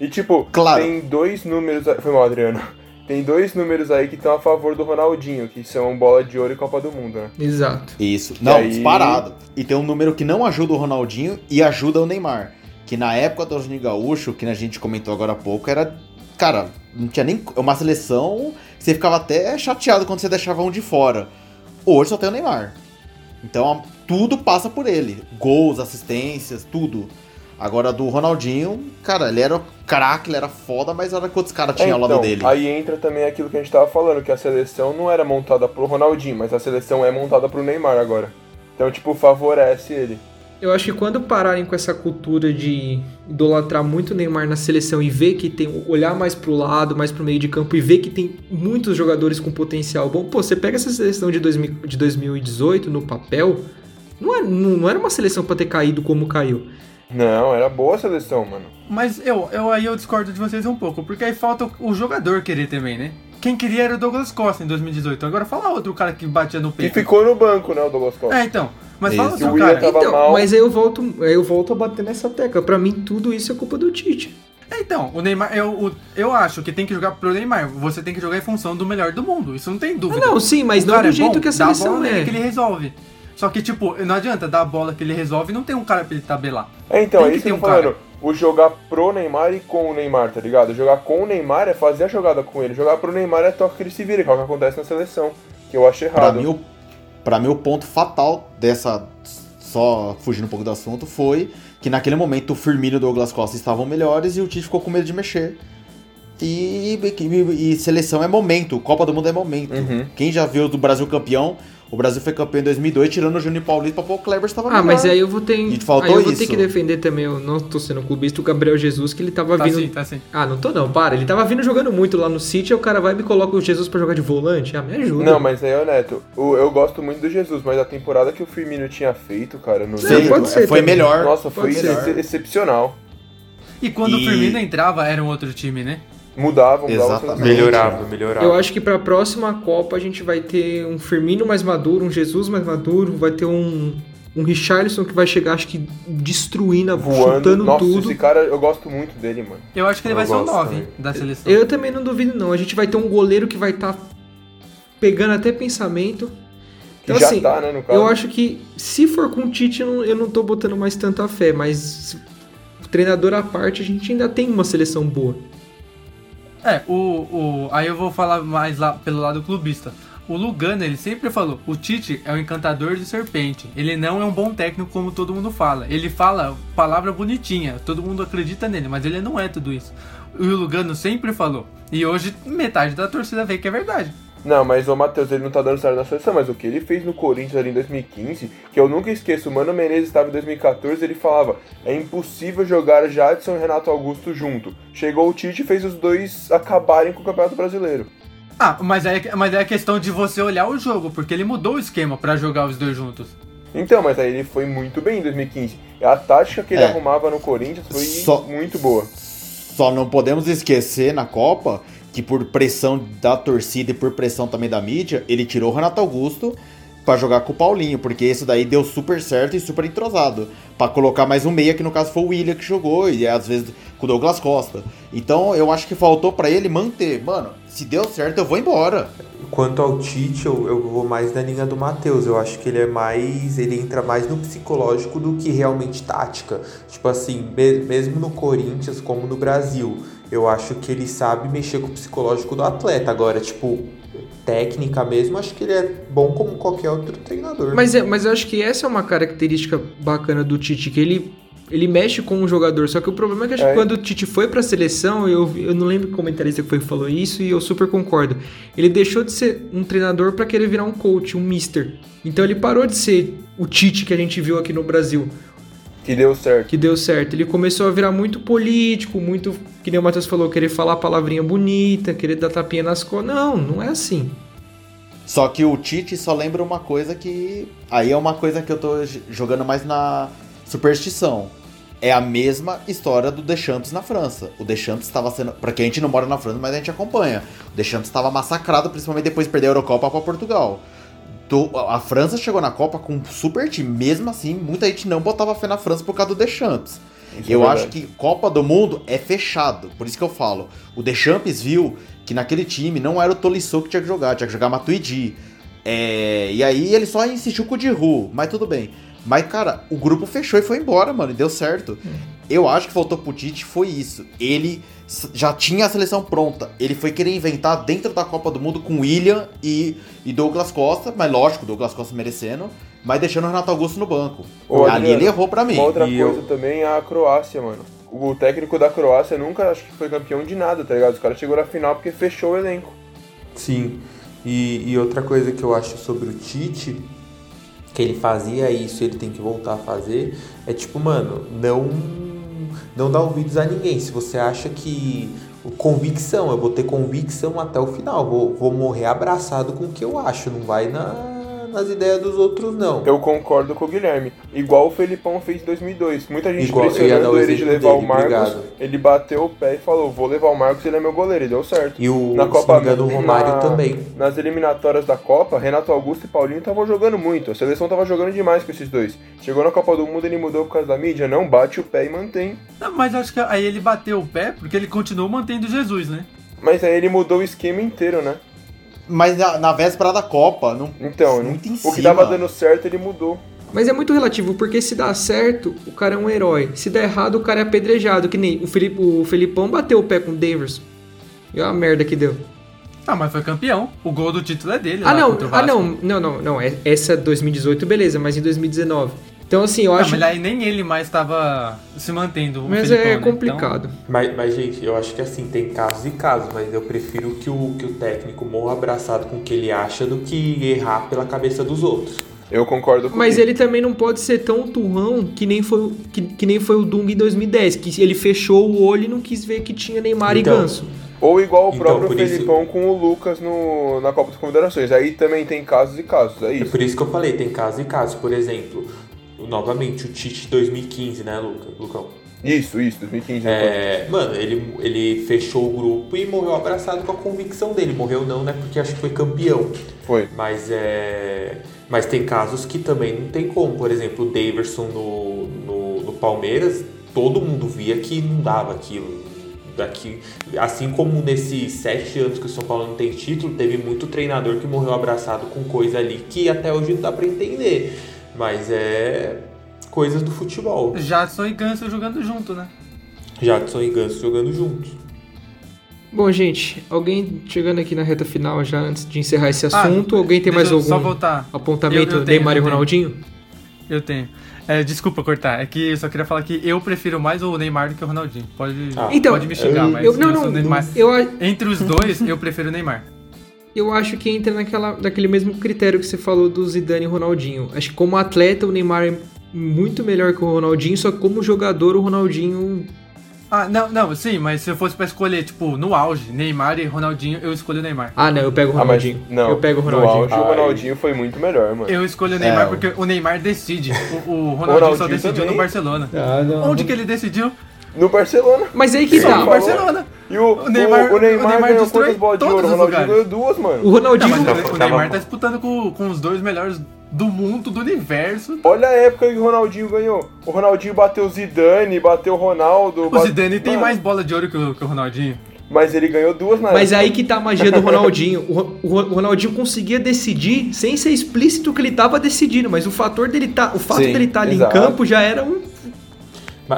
E tipo, Claro. tem dois números. Foi mal, Adriano. Tem dois números aí que estão a favor do Ronaldinho, que são bola de ouro e Copa do Mundo, né? Exato. Isso. Não, aí- disparado. E tem um número que não ajuda o Ronaldinho e ajuda o Neymar. Que na época do Ronaldinho Gaúcho, que a gente comentou agora há pouco, era. Cara, não tinha nem. Uma seleção. Você ficava até chateado quando você deixava um de fora. Hoje só tem o Neymar. Então tudo passa por ele. Gols, assistências, tudo. Agora do Ronaldinho, cara, ele era craque, ele era foda, mas olha quantos caras tinha É, ao lado então, dele. Aí entra também aquilo que a gente tava falando, que a seleção não era montada pro Ronaldinho, mas a seleção é montada pro Neymar agora. Então, tipo, favorece ele. Eu acho que quando pararem com essa cultura de idolatrar muito o Neymar na seleção e ver que tem olhar mais pro lado, mais pro meio de campo e ver que tem muitos jogadores com potencial bom, pô, você pega essa seleção de, 2000, de 2018 no papel, não, é, não, não era uma seleção pra ter caído como caiu. Não, era boa a seleção, mano. Mas eu, eu aí eu discordo de vocês um pouco, porque aí falta o, o jogador querer também, né? Quem queria era o Douglas Costa em 2018. Agora fala outro cara que batia no E peito. ficou no banco, né, o Douglas Costa. É, então. Mas fala outro cara. Então, mal. mas aí eu volto, aí eu volto a bater nessa tecla. Pra mim, tudo isso é culpa do Tite. É, então, o Neymar, eu, o- eu acho que tem que jogar pro Neymar. Você tem que jogar em função do melhor do mundo. Isso não tem Ah, dúvida. não, sim, mas O não do é jeito bom, que a dá a seleção bola nele é. que ele resolve. Só que, tipo, não adianta dar a bola que ele resolve e não tem um cara pra ele tabelar. É, então, Tem é que isso que ter eu um falando. cara. O jogar pro Neymar e com o Neymar, tá ligado? Jogar com o Neymar é fazer a jogada com ele. Jogar pro Neymar é toque que ele se vira, que é o que acontece na seleção. Que eu acho Pra errado. mim, o, pra mim, o ponto fatal dessa. Só fugindo um pouco do assunto, foi que naquele momento o Firmino e o Douglas Costa estavam melhores e o Tite ficou com medo de mexer. E, e- e seleção é momento, Copa do Mundo é momento. Uhum. Quem já viu do Brasil campeão? O Brasil foi campeão em 2002, tirando o Júnior Paulista pra pôr o Kleber estava Ah, mas aí eu vou ter, E faltou aí eu vou ter isso. que defender também, eu não tô sendo clubista, o Gabriel Jesus, que ele tava Tá vindo... assim, tá assim. Ah, não tô não, para. Ele tava vindo jogando muito lá no City, aí o cara vai e me coloca o Jesus pra jogar de volante. Ah, me ajuda. Não, mas aí, ô Neto, o- eu gosto muito do Jesus, mas a temporada que o Firmino tinha feito, cara, no Sim, pode ser foi também. melhor. Nossa, foi Pode ser. ex- excepcional. E quando E- o Firmino entrava, era um outro time, né? Mudava, mudava. a Exatamente. Melhorava, melhorava. Eu acho que pra próxima Copa a gente vai ter um Firmino mais maduro, um Jesus mais maduro, vai ter um, um Richarlison que vai chegar, acho que destruindo, Voando. chutando Nossa, tudo. esse cara, eu gosto muito dele, mano. Eu acho que ele Eu vai ser o gosto 9 também. da seleção. Eu também não duvido não. A gente vai ter um goleiro que vai estar pegando até pensamento. Que Então, já assim, tá, né, no caso. Eu acho que se for com o Tite, eu não, eu não tô botando mais tanta fé, mas o treinador à parte, a gente ainda tem uma seleção boa. É, o, o, aí eu vou falar mais lá pelo lado clubista. O Lugano, ele sempre falou, o Tite é um encantador de serpente. Ele não é um bom técnico como todo mundo fala. Ele fala palavra bonitinha, todo mundo acredita nele, mas ele não é tudo isso. E o Lugano sempre falou. E hoje metade da torcida vê que é verdade. Não, mas o Matheus, ele não tá dando certo na seleção, mas o que ele fez no Corinthians ali em 2015, que eu nunca esqueço, o Mano Menezes estava em 2014, ele falava, é impossível jogar Jadson e Renato Augusto junto. Chegou o Tite e fez os dois acabarem com o Campeonato Brasileiro. Ah, mas é, mas é a questão de você olhar o jogo, porque ele mudou o esquema pra jogar os dois juntos. Então, mas aí ele foi muito bem em 2015. A tática que ele É. arrumava no Corinthians foi Só- muito boa. Só não podemos esquecer na Copa que por pressão da torcida e por pressão também da mídia, ele tirou o Renato Augusto pra jogar com o Paulinho, porque isso daí deu super certo e super entrosado. Pra colocar mais um meia, que no caso foi o William que jogou, e às vezes com o Douglas Costa. Então eu acho que faltou pra ele manter. Mano, se deu certo, eu vou embora. Quanto ao Tite, eu, eu vou mais na linha do Matheus. Eu acho que ele é mais. Ele entra mais no psicológico do que realmente tática. Tipo assim, me- mesmo no Corinthians como no Brasil, eu acho que ele sabe mexer com o psicológico do atleta. Agora, tipo, técnica mesmo, acho que ele é bom como qualquer outro treinador. Mas, é, mas eu acho que essa é uma característica bacana do Tite, que ele, ele mexe com o jogador. Só que o problema é que acho É. que quando o Tite foi pra seleção, eu, eu não lembro que comentarista que foi que falou isso, e eu super concordo. Ele deixou de ser um treinador pra querer virar um coach, um mister. Então ele parou de ser o Tite que a gente viu aqui no Brasil, Que deu certo. que deu certo. Ele começou a virar muito político, muito, que nem o Matheus falou, querer falar palavrinha bonita, querer dar tapinha nas costas. Não, não é assim. Só que o Tite só lembra uma coisa que. Aí é uma coisa que eu tô jogando mais na superstição. É a mesma história do Deschamps na França. O Deschamps estava sendo. Pra quem a gente não mora na França, mas a gente acompanha. O Deschamps estava massacrado, principalmente depois de perder a Eurocopa para Portugal. A França chegou na Copa com um super time. Mesmo assim, muita gente não botava fé na França por causa do Deschamps. Isso é eu verdade. acho que Copa do Mundo é fechado. Por isso que eu falo. O Deschamps viu que naquele time não era o Tolisso que tinha que jogar, tinha que jogar Matuidi. É, e aí ele só insistiu com o Giroud, mas tudo bem. Mas, cara, o grupo fechou e foi embora, mano, e deu certo. Eu acho que faltou pro Tite foi isso. Ele já tinha a seleção pronta. Ele foi querer inventar dentro da Copa do Mundo com William e, e Douglas Costa, mas lógico, Douglas Costa merecendo, mas deixando o Renato Augusto no banco. Ô, Ali Adriano, ele errou pra mim. Uma outra E coisa eu- também é a Croácia, mano. O técnico da Croácia nunca acho que foi campeão de nada, tá ligado? Os caras chegou na final porque fechou o elenco. Sim. E, e outra coisa que eu acho sobre o Tite, que ele fazia isso e ele tem que voltar a fazer, é tipo, mano, não, não dá ouvidos a ninguém. Se você acha que. Convicção, eu vou ter convicção até o final. Vou, vou morrer abraçado com o que eu acho. Não vai na, nas ideias dos outros, não. Eu concordo com o Guilherme. Igual o Felipão fez em 2002. Muita gente Igual- pressionando o ele de levar o dele, Marcos. obrigado. Ele bateu o pé e falou: Vou levar o Marcos, ele é meu goleiro. E deu certo. E o, Na Copa não me engano, o Romário na- também. Nas eliminatórias da Copa, Renato Augusto e Paulinho estavam jogando muito. A seleção tava jogando demais com esses dois. Chegou na Copa do Mundo, ele mudou por causa da mídia. Não bate o pé e mantém. Não, mas acho que aí ele bateu o pé porque ele continuou mantendo Jesus, né? Mas aí ele mudou o esquema inteiro, né? Mas na, na véspera da Copa, não, Então, muito em o que tava dando certo, ele mudou. Mas é muito relativo, porque se dá certo, o cara é um herói. Se der errado, o cara é apedrejado. Que nem o, Felipe, o Felipão bateu o pé com o Daverson. E olha a merda que deu. Ah, mas foi campeão. O gol do título é dele. Ah, lá não, ah, não, não, não, não. é- Essa 2018, beleza, mas em 2019. Então, assim, eu Ah, acho. mas aí nem ele mais tava se mantendo. o Mas Felipão, é né? complicado. Mas, mas, gente, eu acho que assim, tem casos e casos, mas eu prefiro que o, que o técnico morra abraçado com o que ele acha do que errar pela cabeça dos outros. Eu concordo com Mas ele também não pode ser tão turrão que nem foi, o- que, que nem foi o Dung em 2010, que ele fechou o olho e não quis ver que tinha Neymar Então, e Ganso. Ou igual o Então, próprio por isso- Felipão com o Lucas no, na Copa das Confederações. Aí também tem casos e casos, é É isso. por isso que eu falei, tem casos e casos. Por exemplo, novamente, o Tite 2015, né, Luca? Lucão? Isso, isso, 2015. É, mano, ele, ele fechou o grupo e morreu abraçado com a convicção dele. Morreu não, né? Porque acho que foi campeão. Foi. Mas é. Mas tem casos que também não tem como. Por exemplo, o Daverson no, no, no Palmeiras, todo mundo via que não dava aquilo. Daqui, assim como nesses sete anos que o São Paulo não tem título, teve muito treinador que morreu abraçado com coisa ali que até hoje não dá pra entender. Mas é coisas do futebol. Jadson e Ganso jogando junto, né? Jadson e Ganso jogando juntos. Bom, gente, alguém chegando aqui na reta final já antes de encerrar esse Ah, assunto, alguém tem mais algum apontamento Eu- eu tenho, Neymar e. Ronaldinho? Eu tenho. É, desculpa cortar, é que eu só queria falar que eu prefiro mais o Neymar do que o Ronaldinho. Pode, Ah. Então, pode me xingar, mas eu, não, eu sou não, Neymar. eu, Entre os dois, eu prefiro o Neymar. Eu acho que entra naquela, naquele mesmo critério que você falou do Zidane e Ronaldinho. Acho que como atleta o Neymar é muito melhor que o Ronaldinho, só que como jogador o Ronaldinho Ah, não, não, sim, mas se eu fosse pra escolher, tipo, no auge, Neymar e Ronaldinho, eu escolho o Neymar. Ah, não, eu pego o Ah, mas Ronaldinho. não. eu pego o No Ronaldinho. auge, o Ronaldinho foi muito melhor, mano. Eu escolho o Neymar É, porque o Neymar decide. O, o Ronaldinho, Ronaldinho só decidiu também. no Barcelona. Ah, não. Onde que ele decidiu? No Barcelona. Mas aí que Só tá. no Barcelona. E o, O Neymar- o, o Neymar, o Neymar ganhou destrói quantas bolas de ouro? O Ronaldinho lugares. ganhou duas, mano. O Ronaldinho. Não, mas Tava- o tava- Neymar tá disputando com, com os dois melhores do mundo, do universo. Olha a época que o Ronaldinho ganhou. O Ronaldinho bateu o Zidane, bateu o Ronaldo. O bate- Zidane tem Mano, mais bola de ouro que o, que o Ronaldinho. Mas ele ganhou duas na Mas época. aí que tá a magia do Ronaldinho. O, o Ro- o Ronaldinho conseguia decidir sem ser explícito que ele tava decidindo, mas o fator dele tá, o fato Sim, dele estar ali exato. em campo já era um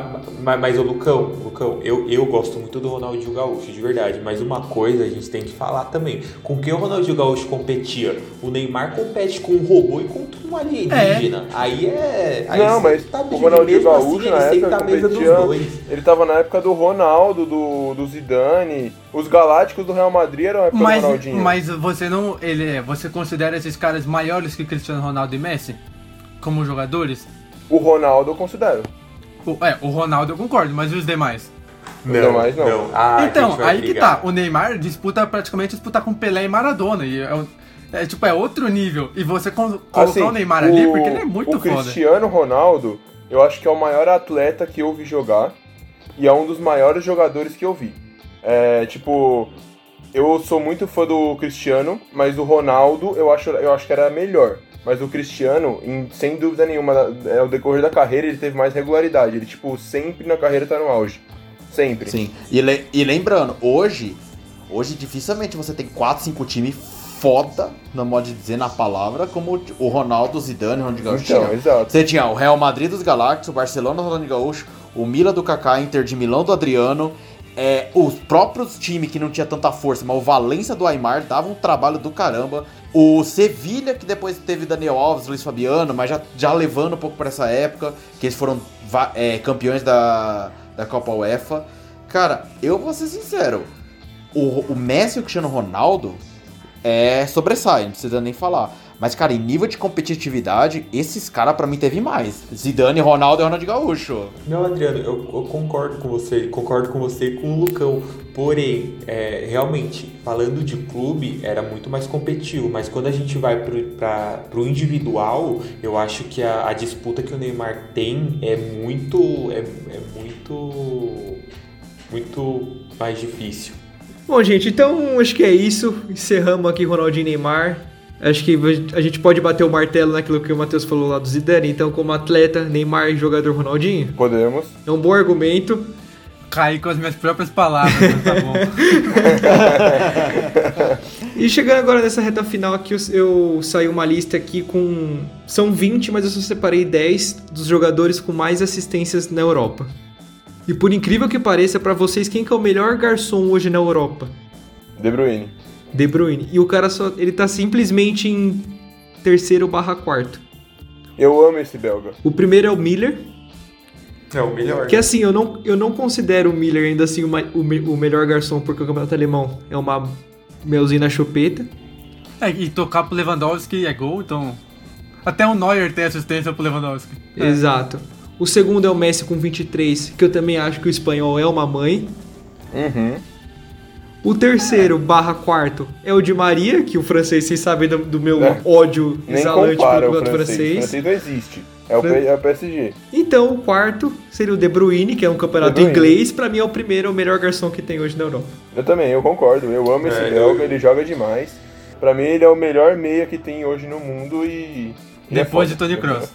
Mas, mas, mas ô Lucão, Lucão, eu, eu gosto muito do Ronaldinho Gaúcho, de verdade. Mas uma coisa a gente tem que falar também. Com quem o Ronaldinho Gaúcho competia? O Neymar compete com um robô e contra um alienígena. Aí é. Aí Não, mas tá o Ronaldinho mesmo Gaúcho assim, na ele época dos competia. dois. Ele tava na época do Ronaldo, do, do Zidane. Os Galácticos do Real Madrid eram a época Mas, do Ronaldinho. mas você não. Ele, é- você considera esses caras maiores que Cristiano Ronaldo e Messi? Como jogadores? O Ronaldo eu considero. O, é, o Ronaldo eu concordo, mas e os demais? Os demais não. Ah, então, aí que brigar. tá. O Neymar disputa praticamente disputa com Pelé e Maradona. E é, o- é, tipo, é outro nível. E você colocar Assim, o Neymar ali, porque ele é muito o foda. Cristiano Ronaldo, eu acho que é o maior atleta que eu vi jogar e é um dos maiores jogadores que eu vi. É, tipo, eu sou muito fã do Cristiano, mas o Ronaldo eu acho, eu acho que era melhor. Mas o Cristiano, em- sem dúvida nenhuma, é, ao decorrer da carreira ele teve mais regularidade. Ele, tipo, sempre na carreira tá no auge. Sempre. Sim. E, le- e lembrando, hoje, hoje dificilmente você tem 4, 5 times foda, no modo de dizer na palavra, como o Ronaldo, o Zidane, o Ronaldinho Gaúcho Então, exato. Você tinha o Real Madrid dos Galácticos, o Barcelona do Ronaldinho Gaúcho, o Milan do Kaká, Inter de Milão do Adriano, é, os próprios times que não tinha tanta força, mas o Valência do Aymar dava um trabalho do caramba. O Sevilha, que depois teve Daniel Alves, Luiz Fabiano, mas já, já levando um pouco para essa época, que eles foram é, campeões da, da Copa UEFA. Cara, eu vou ser sincero, o, o Messi e o Cristiano Ronaldo é sobressai, não precisa nem falar. Mas, cara, em nível de competitividade, esses caras pra mim teve mais. Zidane, Ronaldo e Ronaldinho Gaúcho. Não, Adriano, eu, eu concordo com você, concordo com você e com o Lucão. Porém, é, realmente, falando de clube, era muito mais competitivo. Mas quando a gente vai pro, pra, pro individual, eu acho que a, a disputa que o Neymar tem é muito. É, é muito. Muito mais difícil. Bom, gente, então acho que é isso. Encerramos aqui Ronaldinho e Neymar. Acho que a gente pode bater o martelo naquilo que o Matheus falou lá do Zidane. Então, como atleta, Neymar e jogador Ronaldinho. Podemos. É um bom argumento. Caí com as minhas próprias palavras, mas tá bom. E chegando agora nessa reta final aqui, eu, eu saí uma lista aqui com... São 20, mas eu só separei 10 dos jogadores com mais assistências na Europa. E por incrível que pareça, pra vocês, quem que é o melhor garçom hoje na Europa? De Bruyne. De Bruyne. E o cara só... Ele tá simplesmente em terceiro barra quarto. Eu amo esse belga. O primeiro é o Miller, É o melhor. que assim, eu não, eu não considero o Miller ainda assim uma- o, o melhor garçom, porque o campeonato alemão é uma melzinha na chupeta. É, e tocar pro Lewandowski é gol, então. Até o Neuer tem assistência pro Lewandowski. É. Exato. O segundo é o Messi com 23, que eu também acho que o espanhol é uma mãe. Uhum. O terceiro, barra quarto, é o de Maria, que o francês, vocês sabem do, do meu É. ódio Nem exalante compara pelo o campeonato francês. francês. O francês não existe. É o, P- é o PSG. Então, o quarto seria o De Bruyne, que é um campeonato inglês. Pra mim é o primeiro, é o melhor garçom que tem hoje na Europa. Eu também, eu concordo. Eu amo esse É, belga, eu- ele joga demais. Pra mim, ele é o melhor meia que tem hoje no mundo e. Depois de. Tony Kroos.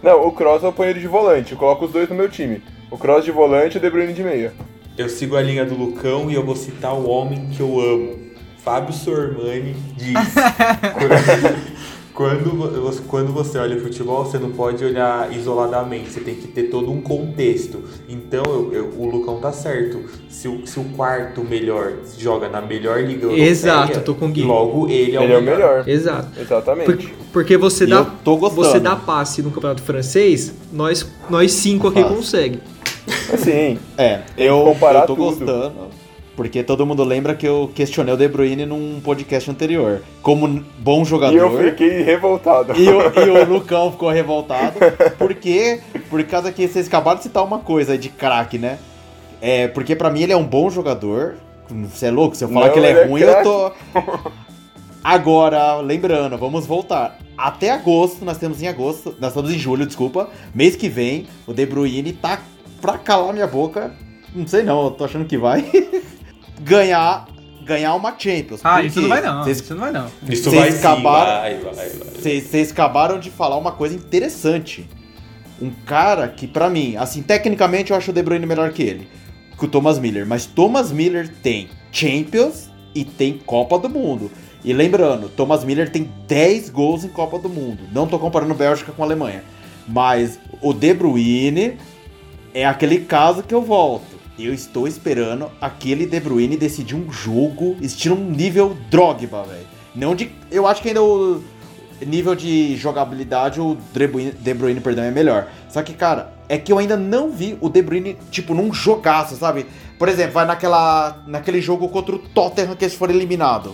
Não, o Kroos eu ponho ele de volante. Eu coloco os dois no meu time. O Kroos de volante e o De Bruyne de meia. Eu sigo a linha do Lucão e eu vou citar o homem que eu amo. Fábio Sormani diz. quando, quando você olha futebol, você não pode olhar isoladamente, você tem que ter todo um contexto. Então eu- eu- o Lucão tá certo. Se o, se o quarto melhor joga na melhor liga europeia, Exato, tô com o Gui. logo ele é o Ele é o melhor. melhor. Exato. Exatamente. Porque, porque você E dá, você dá passe no campeonato francês, nós, nós cinco aqui consegue. Assim, É, eu, eu tô tudo. gostando. Porque todo mundo lembra que eu questionei o De Bruyne num podcast anterior. Como bom jogador. e eu fiquei revoltado. E o, e o Lucão ficou revoltado. Por quê? Por causa que vocês acabaram de citar uma coisa aí de craque, né? É, porque pra mim ele é um bom jogador. Você é louco? Se eu falar Não, que ele é ele é ruim, eu tô. Agora, lembrando, vamos voltar. Até agosto, nós temos em agosto, nós estamos em julho, desculpa. Mês que vem, o De Bruyne tá pra calar minha boca. Não sei não, eu tô achando que vai. ganhar, ganhar uma Champions. Ah, isso não vai não. Vocês Isso não vai não. Isso vai acabaram- vai, vai, vai. vocês vocês acabaram de falar uma coisa interessante. Um cara que, pra mim, assim, tecnicamente eu acho o De Bruyne melhor que ele. Que o Thomas Miller. Mas Thomas Miller tem Champions e tem Copa do Mundo. E lembrando, Thomas Miller tem 10 gols em Copa do Mundo. Não tô comparando Bélgica com Alemanha. Mas o De Bruyne é aquele caso que eu volto. Eu estou esperando aquele De Bruyne decidir um jogo estilo um nível Drogba, velho. Não de. Eu acho que ainda o nível de jogabilidade o De Bruyne, De Bruyne perdão, é melhor. Só que, cara, é que eu ainda não vi o De Bruyne, tipo, num jogaço, sabe? Por exemplo, vai naquela, naquele jogo contra o Tottenham que eles foram eliminados.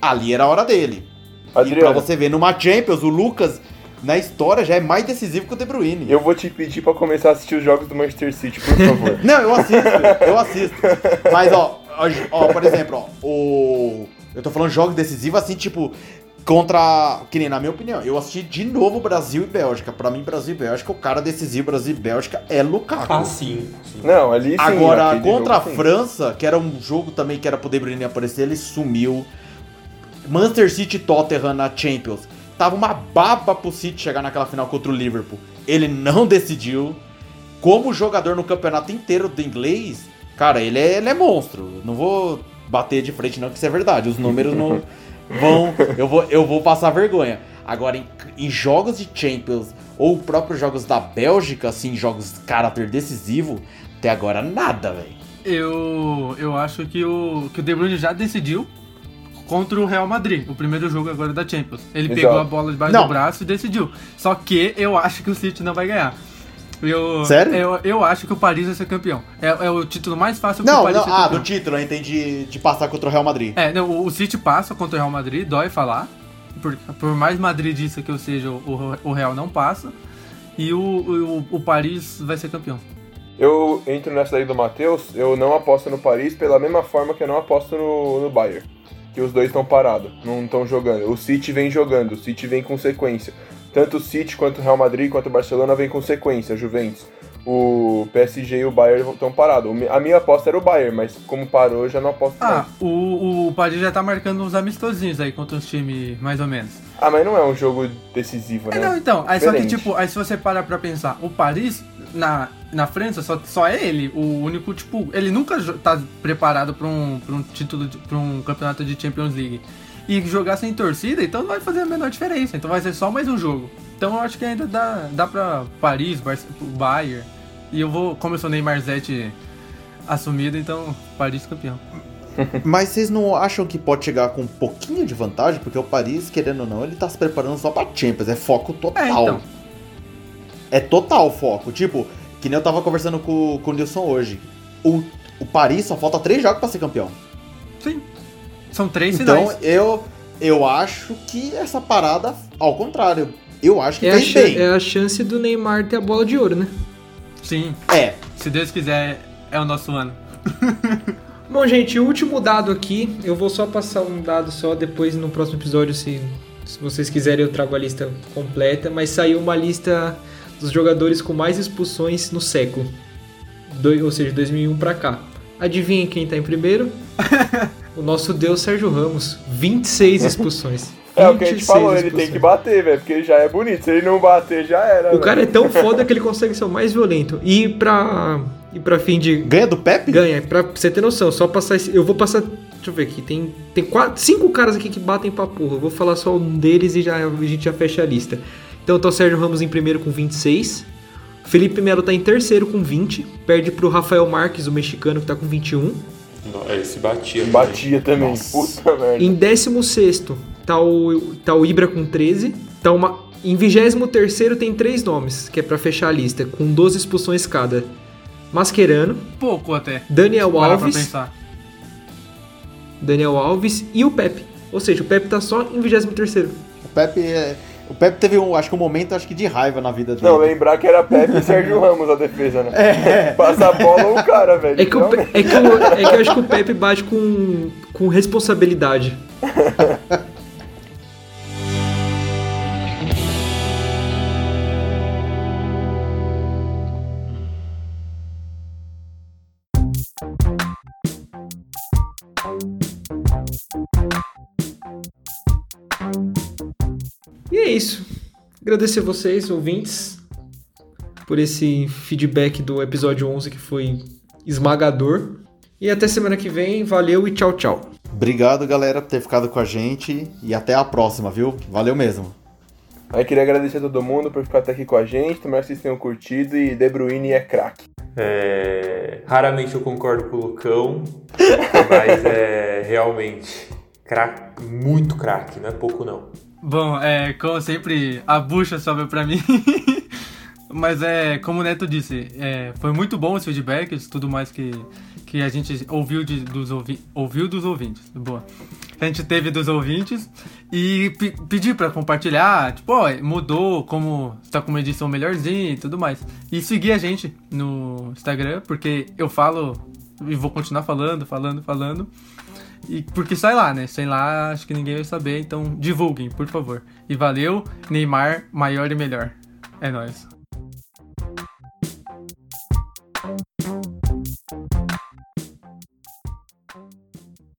Ali era a hora dele. E pra Adriano, você ver, numa Champions, o Lucas, na história, já é mais decisivo que o De Bruyne. eu vou te pedir pra começar a assistir os jogos do Manchester City, por favor. Não, eu assisto, eu assisto. Mas, ó, ó, ó, por exemplo, ó, o. Eu tô falando jogos decisivos assim, tipo, contra. Que nem na minha opinião, eu assisti de novo Brasil e Bélgica. Pra mim, Brasil e Bélgica, o cara decisivo Brasil e Bélgica é Lukaku. Ah, sim. sim. Não, ali sim. Agora, contra a jogo, sim. França, que era um jogo também que era pro De Bruyne aparecer, ele sumiu. Manchester City e Tottenham na Champions. Tava uma baba pro City chegar naquela final contra o Liverpool. Ele não decidiu. Como jogador no campeonato inteiro do inglês, cara, ele é, ele é monstro. Não vou bater de frente não, que isso é verdade. Os números não vão... Eu vou, eu vou passar vergonha. Agora, em, em jogos de Champions ou próprios jogos da Bélgica, assim, jogos de caráter decisivo, até agora nada, velho. Eu, eu acho que o, que o De Bruyne já decidiu contra o Real Madrid, o primeiro jogo agora da Champions. Ele Exato. pegou a bola debaixo Não. do braço e decidiu. Só que eu acho que o City não vai ganhar. Eu, Sério? Eu, eu acho que o Paris vai ser campeão. É, é o título mais fácil que o Não, Paris não, ser ah, campeão. do título, eu entendi de passar contra o Real Madrid. É, não, o- o City passa contra o Real Madrid, dói falar. Por, por mais madridista que eu seja, o, o Real não passa. E o, o, o Paris vai ser campeão. Eu entro nessa aí do Matheus, eu não aposto no Paris pela mesma forma que eu não aposto no, no Bayern. Que os dois estão parados, não estão jogando. O City vem jogando, o City vem com sequência. Tanto o City quanto o Real Madrid quanto o Barcelona vem com sequência, Juventus. O PSG e o Bayern estão parados. A minha aposta era o Bayern, mas como parou, já não aposto Ah, mais. o, o Paris já tá marcando uns amistosinhos aí contra os times, mais ou menos. Ah, mas não é um jogo decisivo, É, né? não, então, aí só que tipo, aí se você parar pra pensar, o Paris na, na França só, só é ele, o único, tipo, ele nunca tá preparado pra um, pra um título, de, pra um campeonato de Champions League. E jogar sem torcida, então não vai fazer a menor diferença, então vai ser só mais um jogo. Então eu acho que ainda dá, dá pra Paris, Bar Bayern, e eu vou, como eu sou Neymar Zete assumido, então Paris campeão. Mas vocês não acham que pode chegar com um pouquinho de vantagem? Porque o Paris, querendo ou não, ele tá se preparando só pra Champions. É foco total. É, então. É total foco. Tipo, que nem eu tava conversando com, com o Nilson hoje. O, o Paris só falta três jogos pra ser campeão. Sim. São três Então, finais. eu, eu acho que essa parada, ao contrário, eu acho que É chan- bem. é a chance do Neymar ter a bola de ouro, né? Sim. É, Se Deus quiser, é o nosso ano. Bom, gente, o último dado aqui, eu vou só passar um dado só, depois no próximo episódio, se, se vocês quiserem, eu trago a lista completa, mas saiu uma lista dos jogadores com mais expulsões no século, Doi- ou seja, 2001 pra cá. Adivinhem quem tá em primeiro? o nosso Deus Sérgio Ramos, 26 expulsões. É o que a gente 26 falou, ele tem expulsões. que bater, velho, porque ele já é bonito. Se ele não bater, já era. O velho. cara é tão foda que ele consegue ser o mais violento. E pra, E pra fim de. Ganha do Pepe? Ganha, pra você ter noção, só passar esse. Eu vou passar. Deixa eu ver aqui. Tem, tem quatro, cinco caras aqui que batem pra porra. Eu vou falar só um deles e já, a gente já fecha a lista. Então tá o Sérgio Ramos em primeiro com 26. Felipe Melo tá em terceiro com 20. Perde pro Rafael Marques, o mexicano, que tá com 21. Não, Esse batia. também. Batia também. Nossa. Puta merda. Em 16 tá o, tá o Ibra com 13. Tá uma, em 23 tem três nomes, que é pra fechar a lista, com 12 expulsões cada. Mascherano, Pouco até. Daniel Para pra Alves, pensar. Daniel Alves e o Pepe. Ou seja, o Pepe tá só em 23 O Pepe é- O Pepe teve um, acho que um momento acho que de raiva na vida dele. Não, lembrar que era Pepe e Sérgio Ramos a defesa, né? É. Passa a bola ou o cara, velho. É que, o é, que eu, é que eu acho que o Pepe bate com, com responsabilidade. Agradecer vocês, ouvintes, por esse feedback do episódio 11 que foi esmagador. E até semana que vem. Valeu e tchau, tchau. Obrigado, galera, por ter ficado com a gente. E até a próxima, viu? Valeu mesmo. Aí queria agradecer a todo mundo por ficar até aqui com a gente. Tomara que vocês tenham curtido e De Bruyne é craque. É, raramente eu concordo com o Lucão, mas é realmente craque, muito craque, não é pouco não. Bom, é, como sempre, a bucha sobe pra mim. Mas é, como o Neto disse, é, foi muito bom os feedbacks, tudo mais que, que a gente ouviu, de, dos, ouvi, ouviu dos ouvintes. Boa. A gente teve dos ouvintes e pe pedir pra compartilhar, tipo, ó, mudou, como está com uma edição melhorzinha e tudo mais. E seguir a gente no Instagram, porque eu falo e vou continuar falando, falando, falando. E, porque sai lá, né? Sem lá, acho que ninguém vai saber, então divulguem, por favor. E valeu, Neymar, maior e melhor. É nóis.